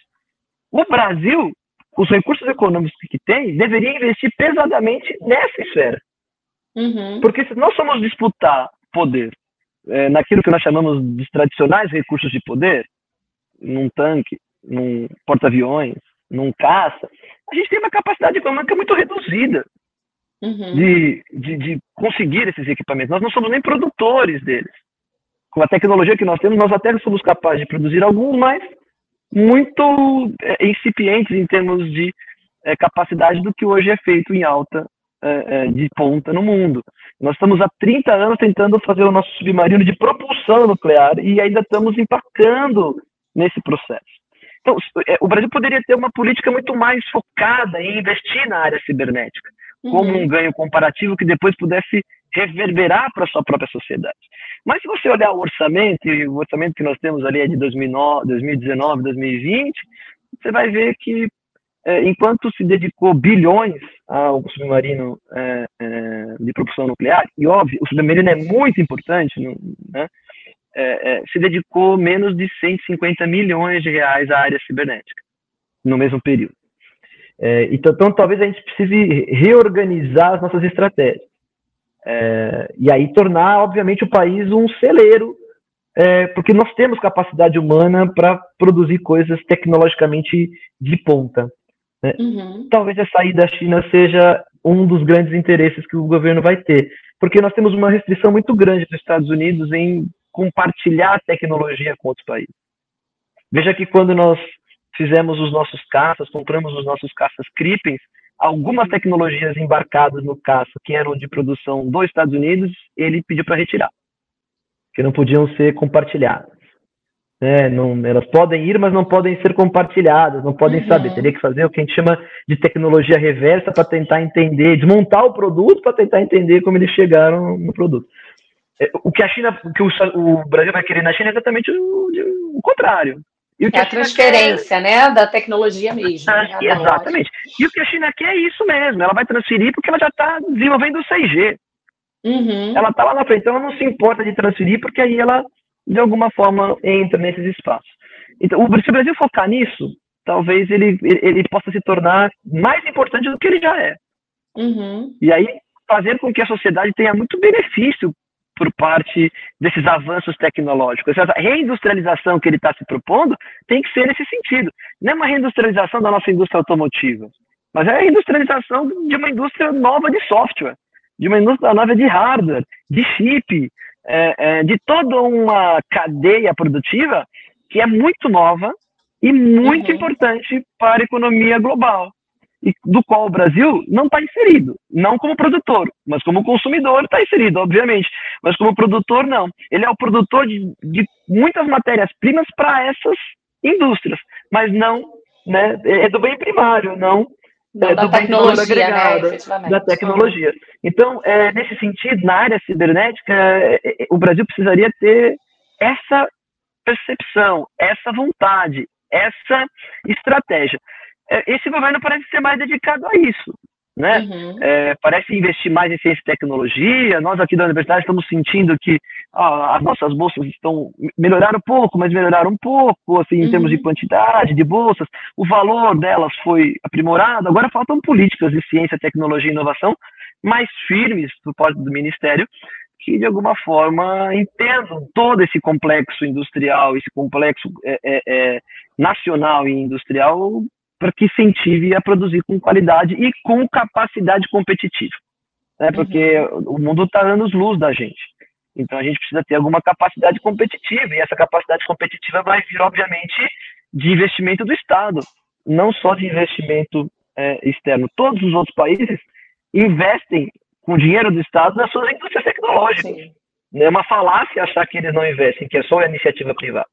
O Brasil, com os recursos econômicos que tem, deveria investir pesadamente nessa esfera. Uhum. Porque se nós somos disputar poder é, naquilo que nós chamamos de tradicionais recursos de poder, num tanque, num porta-aviões, num caça, a gente tem uma capacidade econômica muito reduzida uhum. de, de, de, conseguir esses equipamentos. Nós não somos nem produtores deles. Com a tecnologia que nós temos, nós até somos capazes de produzir alguns, mas muito é, incipientes em termos de é, capacidade do que hoje é feito em alta é, é de ponta no mundo. Nós estamos há 30 anos tentando fazer o nosso submarino de propulsão nuclear e ainda estamos empacando nesse processo. Então, é, o Brasil poderia ter uma política muito mais focada em investir na área cibernética, como uhum. um ganho comparativo que depois pudesse reverberar para a sua própria sociedade. Mas se você olhar o orçamento, e o orçamento que nós temos ali é de 2009, 2019, 2020, você vai ver que enquanto se dedicou bilhões ao submarino é, é, de propulsão nuclear, e óbvio, o submarino é muito importante, né, é, é, se dedicou menos de 150 milhões de reais à área cibernética, no mesmo período. É, então, então, talvez a gente precise reorganizar as nossas estratégias. e aí tornar, obviamente, o país um celeiro é, porque nós temos capacidade humana para produzir coisas tecnologicamente de ponta. Né? Uhum. Talvez a saída da China seja um dos grandes interesses que o governo vai ter, porque nós temos uma restrição muito grande dos Estados Unidos em compartilhar tecnologia com outros países. Veja que quando nós fizemos os nossos caças, compramos os nossos caças Crippens, algumas tecnologias embarcadas no caça que eram de produção dos Estados Unidos, ele pediu para retirar, que não podiam ser compartilhadas. Né? Não, elas podem ir, mas não podem ser compartilhadas, não podem uhum. saber. Teria que fazer o que a gente chama de tecnologia reversa para tentar entender, desmontar o produto para tentar entender como eles chegaram no produto. É, o que a China, o que o, o Brasil vai querer na China é exatamente o, o contrário. E o que é a, a transferência, quer... né, da tecnologia mesmo. Ah, né, exatamente. E o que a China quer é isso mesmo. Ela vai transferir porque ela já está desenvolvendo o 6G. Uhum. Ela está lá na frente, então ela não se importa de transferir porque aí ela de alguma forma entra nesses espaços. Então, o, se o Brasil focar nisso, talvez ele, ele possa se tornar mais importante do que ele já é. Uhum. E aí fazer com que a sociedade tenha muito benefício por parte desses avanços tecnológicos. Essa reindustrialização que ele está se propondo tem que ser nesse sentido. Não é uma reindustrialização da nossa indústria automotiva, mas é a reindustrialização de uma indústria nova de software, de uma indústria nova de hardware, de chip, é, é, de toda uma cadeia produtiva que é muito nova e muito uhum. importante para a economia global e do qual o Brasil não está inserido, não como produtor, mas como consumidor está inserido, obviamente, mas como produtor não. Ele é o produtor de, de muitas matérias-primas para essas indústrias, mas não, né, é do bem primário, não, é do bem agregado, né, da tecnologia. Então, é, nesse sentido, na área cibernética, é, é, o Brasil precisaria ter essa percepção, essa vontade, essa estratégia. É, esse governo parece ser mais dedicado a isso. Né? Uhum. É, parece investir mais em ciência e tecnologia. Nós aqui da universidade estamos sentindo que ah, as nossas bolsas estão melhoraram um pouco, mas melhoraram um pouco, assim, em uhum. termos de uhum. quantidade de bolsas. O valor delas foi aprimorado. Agora faltam políticas de ciência, tecnologia e inovação mais firmes por parte do Ministério que de alguma forma entendam todo esse complexo industrial, esse complexo é, é, é nacional e industrial para que incentive a produzir com qualidade e com capacidade competitiva. Né? Porque uhum. o mundo está dando luz da gente. Então a gente precisa ter alguma capacidade competitiva, e essa capacidade competitiva vai vir, obviamente, de investimento do Estado, não só de investimento é, externo. Todos os outros países investem com dinheiro do Estado nas suas indústrias tecnológicas. Sim. É uma falácia achar que eles não investem, que é só a iniciativa privada.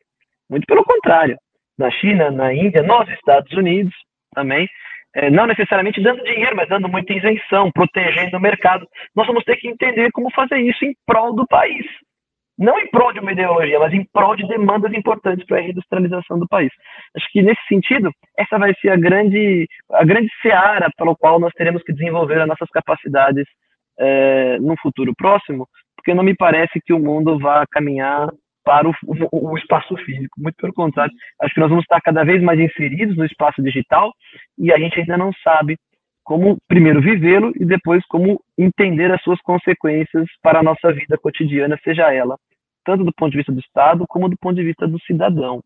Muito pelo contrário na China, na Índia, nos Estados Unidos também, é, não necessariamente dando dinheiro, mas dando muita isenção, protegendo o mercado. Nós vamos ter que entender como fazer isso em prol do país. Não em prol de uma ideologia, mas em prol de demandas importantes para a industrialização do país. Acho que nesse sentido, essa vai ser a grande, a grande seara pelo qual nós teremos que desenvolver as nossas capacidades é, no futuro próximo, porque não me parece que o mundo vá caminhar para o, o, o, espaço físico. Muito pelo contrário, acho que nós vamos estar cada vez mais inseridos no espaço digital e a gente ainda não sabe como primeiro vivê-lo e depois como entender as suas consequências para a nossa vida cotidiana, seja ela tanto do ponto de vista do Estado como do ponto de vista do cidadão.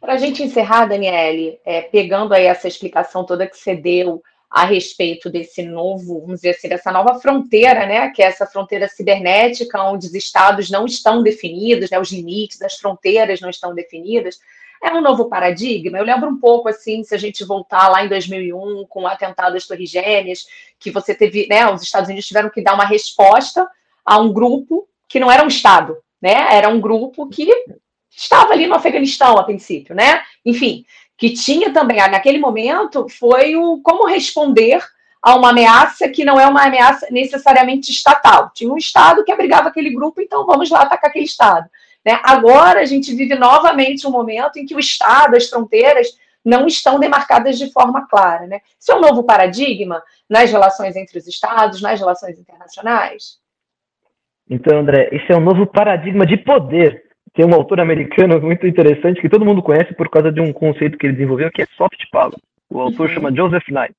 Para a gente encerrar, Daniele, é, pegando aí essa explicação toda que você deu a respeito desse novo, vamos dizer assim, dessa nova fronteira, né, que é essa fronteira cibernética, onde os estados não estão definidos, né, os limites, as fronteiras não estão definidas. É um novo paradigma. Eu lembro um pouco assim, se a gente voltar lá em 2001 com o atentado às Torres Gêmeas, que você teve, né, os Estados Unidos tiveram que dar uma resposta a um grupo que não era um estado, né? Era um grupo que estava ali no Afeganistão a princípio, né? Enfim, que tinha também, naquele momento, foi o como responder a uma ameaça que não é uma ameaça necessariamente estatal. Tinha um Estado que abrigava aquele grupo, então vamos lá atacar aquele Estado. Né? Agora a gente vive novamente um momento em que o Estado, as fronteiras, não estão demarcadas de forma clara. Né? Isso é um novo paradigma nas relações entre os Estados, nas relações internacionais? Então, André, esse é um novo paradigma de poder tem um autor americano muito interessante que todo mundo conhece por causa de um conceito que ele desenvolveu que é soft power. O autor uhum. chama Joseph Knight.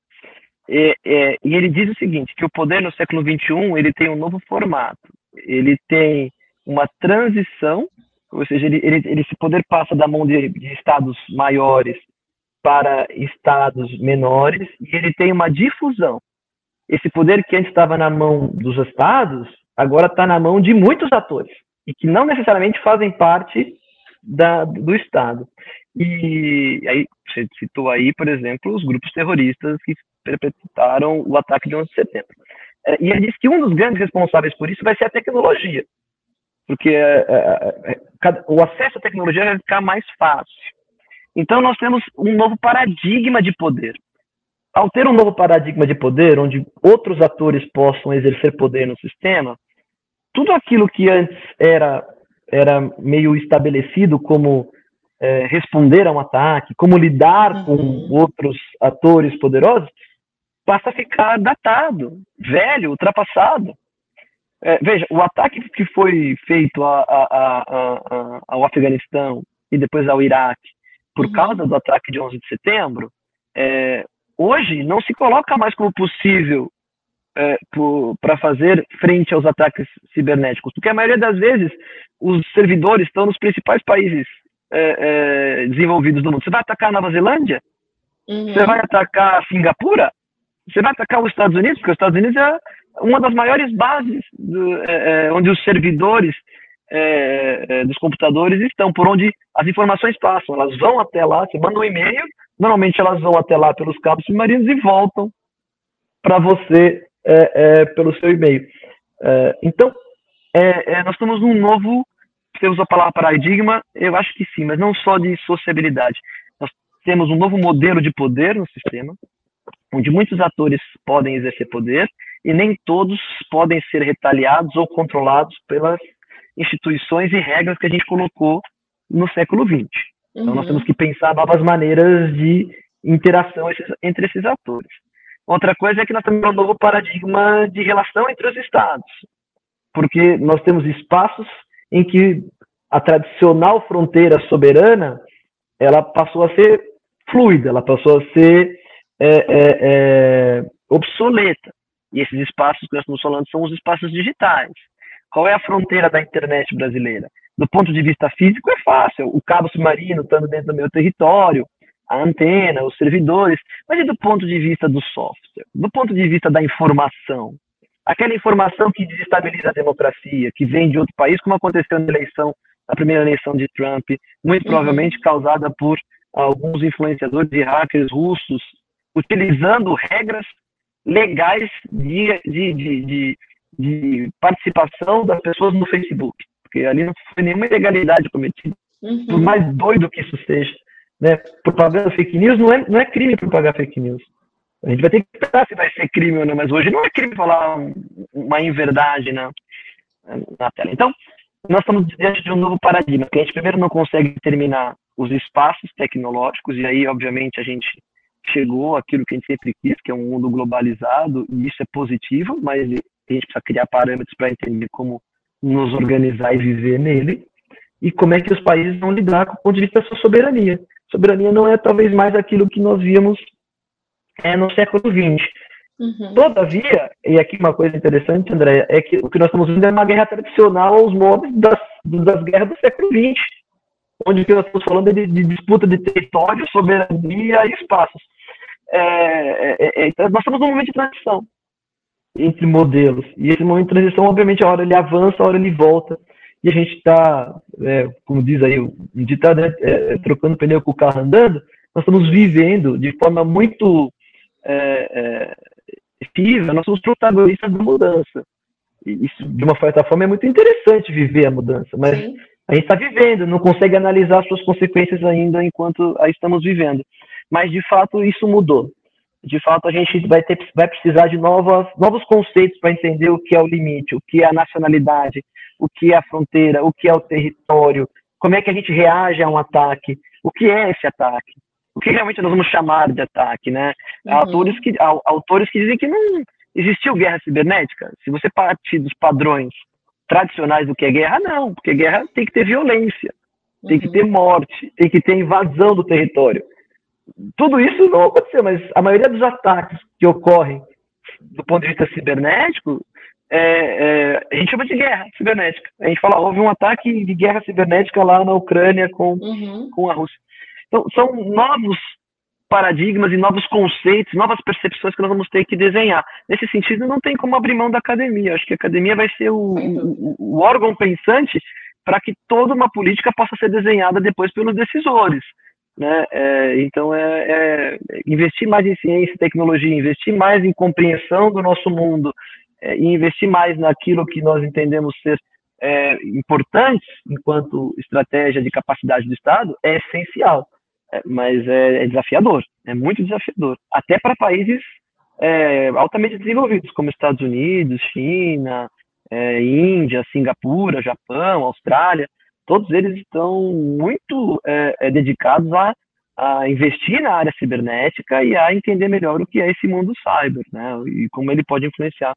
E, e, e, ele diz o seguinte, que o poder no século XXI ele tem um novo formato. Ele tem uma transição, ou seja, ele, ele, ele esse poder passa da mão de, de estados maiores para estados menores e ele tem uma difusão. Esse poder que antes estava na mão dos estados, agora está na mão de muitos atores e que não necessariamente fazem parte da, do Estado. E aí, você citou aí, por exemplo, os grupos terroristas que perpetraram o ataque de 11 de setembro. É, e ele diz que um dos grandes responsáveis por isso vai ser a tecnologia, porque é, é, o acesso à tecnologia vai ficar mais fácil. Então, nós temos um novo paradigma de poder. Ao ter um novo paradigma de poder, onde outros atores possam exercer poder no sistema, tudo aquilo que antes era, era meio estabelecido como é, responder a um ataque, como lidar com uhum. outros atores poderosos, passa a ficar datado, velho, ultrapassado. É, veja, o ataque que foi feito a, a, a, ao Afeganistão e depois ao Iraque, por uhum. causa do ataque de 11 de setembro, é, hoje não se coloca mais como possível é, para fazer frente aos ataques cibernéticos, porque a maioria das vezes os servidores estão nos principais países é, é, desenvolvidos do mundo. Você vai atacar a Nova Zelândia? Uhum. Você vai atacar a Singapura? Você vai atacar os Estados Unidos? Porque os Estados Unidos é uma das maiores bases do, é, é, onde os servidores é, dos computadores estão, por onde as informações passam. Elas vão até lá, você manda um e-mail, normalmente elas vão até lá pelos cabos submarinos e voltam para você pelo seu e-mail. então, nós estamos num novo você usa a palavra paradigma, eu acho que sim, mas não só de sociabilidade. Nós temos um novo modelo de poder no sistema, onde muitos atores podem exercer poder e nem todos podem ser retaliados ou controlados pelas instituições e regras que a gente colocou no século XX. Então, nós uhum. temos que pensar novas maneiras de interação entre esses atores. Outra coisa é que nós temos um novo paradigma de relação entre os estados, porque nós temos espaços em que a tradicional fronteira soberana ela passou a ser fluida, ela passou a ser é, é, é, obsoleta. E esses espaços que nós estamos falando são os espaços digitais. Qual é a fronteira da internet brasileira? Do ponto de vista físico é fácil, o cabo submarino estando dentro do meu território, a antena, os servidores, mas e do ponto de vista do software? Do ponto de vista da informação? aquela informação que desestabiliza a democracia, que vem de outro país, como aconteceu na eleição, na primeira eleição de Trump, muito uhum. provavelmente causada por alguns influenciadores e hackers russos, utilizando regras legais de, de, de, de, participação das pessoas no Facebook, porque ali não foi nenhuma ilegalidade cometida, uhum. por mais doido que isso seja. Né? Propaganda fake news não é, não é crime propagar fake news. A gente vai ter que pensar se vai ser crime ou não, mas hoje não é crime falar uma inverdade na, na tela. Então, nós estamos diante de um novo paradigma, que a gente primeiro não consegue determinar os espaços tecnológicos, e aí, obviamente, a gente chegou àquilo que a gente sempre quis, que é um mundo globalizado, e isso é positivo, mas a gente precisa criar parâmetros para entender como nos organizar e viver nele, e como é que os países vão lidar com o ponto de vista da sua soberania. Soberania não é talvez mais aquilo que nós víamos é, no século XX. Uhum. Todavia, e aqui uma coisa interessante, André, é que o que nós estamos vendo é uma guerra tradicional aos moldes das, das guerras do século XX, onde o que nós estamos falando é de, de disputa de território, soberania e espaços. É, é, é, então, nós estamos num momento de transição entre modelos, e esse momento de transição, obviamente, a hora ele avança, a hora ele volta, e a gente está, é, como diz aí o ditado, né, é, trocando pneu com o carro andando, nós estamos vivendo de forma muito é, é, nós somos protagonistas da mudança. E isso, de uma certa forma, é muito interessante viver a mudança, mas Sim. a gente está vivendo, não consegue analisar suas consequências ainda enquanto a estamos vivendo. Mas, de fato, isso mudou. De fato, a gente vai, ter, vai precisar de novas, novos conceitos para entender o que é o limite, o que é a nacionalidade, o que é a fronteira, o que é o território, como é que a gente reage a um ataque, o que é esse ataque o que realmente nós vamos chamar de ataque, né? Uhum. Autores, que, autores que dizem que não existiu guerra cibernética. Se você partir dos padrões tradicionais do que é guerra, não, porque guerra tem que ter violência, uhum. tem que ter uhum. morte, tem que ter invasão do território. Tudo isso não aconteceu, mas a maioria dos ataques que ocorrem do ponto de vista cibernético, é, é, a gente chama de guerra cibernética. A gente fala, houve um ataque de guerra cibernética lá na Ucrânia com, uhum. com a Rússia. Então, são novos paradigmas e novos conceitos, novas percepções que nós vamos ter que desenhar. Nesse sentido, não tem como abrir mão da academia. Acho que a academia vai ser o, o, o órgão pensante para que toda uma política possa ser desenhada depois pelos decisores. Né? É, então, é, é, investir mais em ciência e tecnologia, investir mais em compreensão do nosso mundo é, e investir mais naquilo que nós entendemos ser é, importantes enquanto estratégia de capacidade do Estado é essencial. É, mas é, é, desafiador, é muito desafiador. Até para países é, altamente desenvolvidos, como Estados Unidos, China, é, Índia, Singapura, Japão, Austrália, todos eles estão muito dedicados a, a, investir na área cibernética e a entender melhor o que é esse mundo cyber, né, e como ele pode influenciar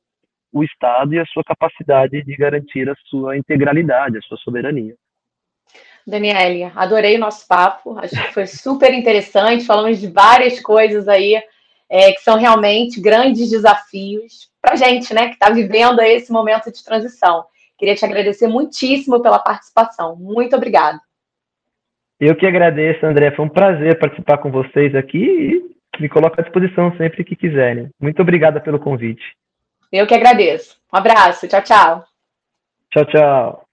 o Estado e a sua capacidade de garantir a sua integralidade, a sua soberania. Daniele, adorei o nosso papo, acho que foi super interessante, falamos de várias coisas aí é, que são realmente grandes desafios para a gente, né, que está vivendo esse momento de transição. Queria te agradecer muitíssimo pela participação. Muito obrigada. Eu que agradeço, André. Foi um prazer participar com vocês aqui e me coloco à disposição sempre que quiserem. Muito obrigada pelo convite. Eu que agradeço. Um abraço. Tchau, tchau. Tchau, tchau.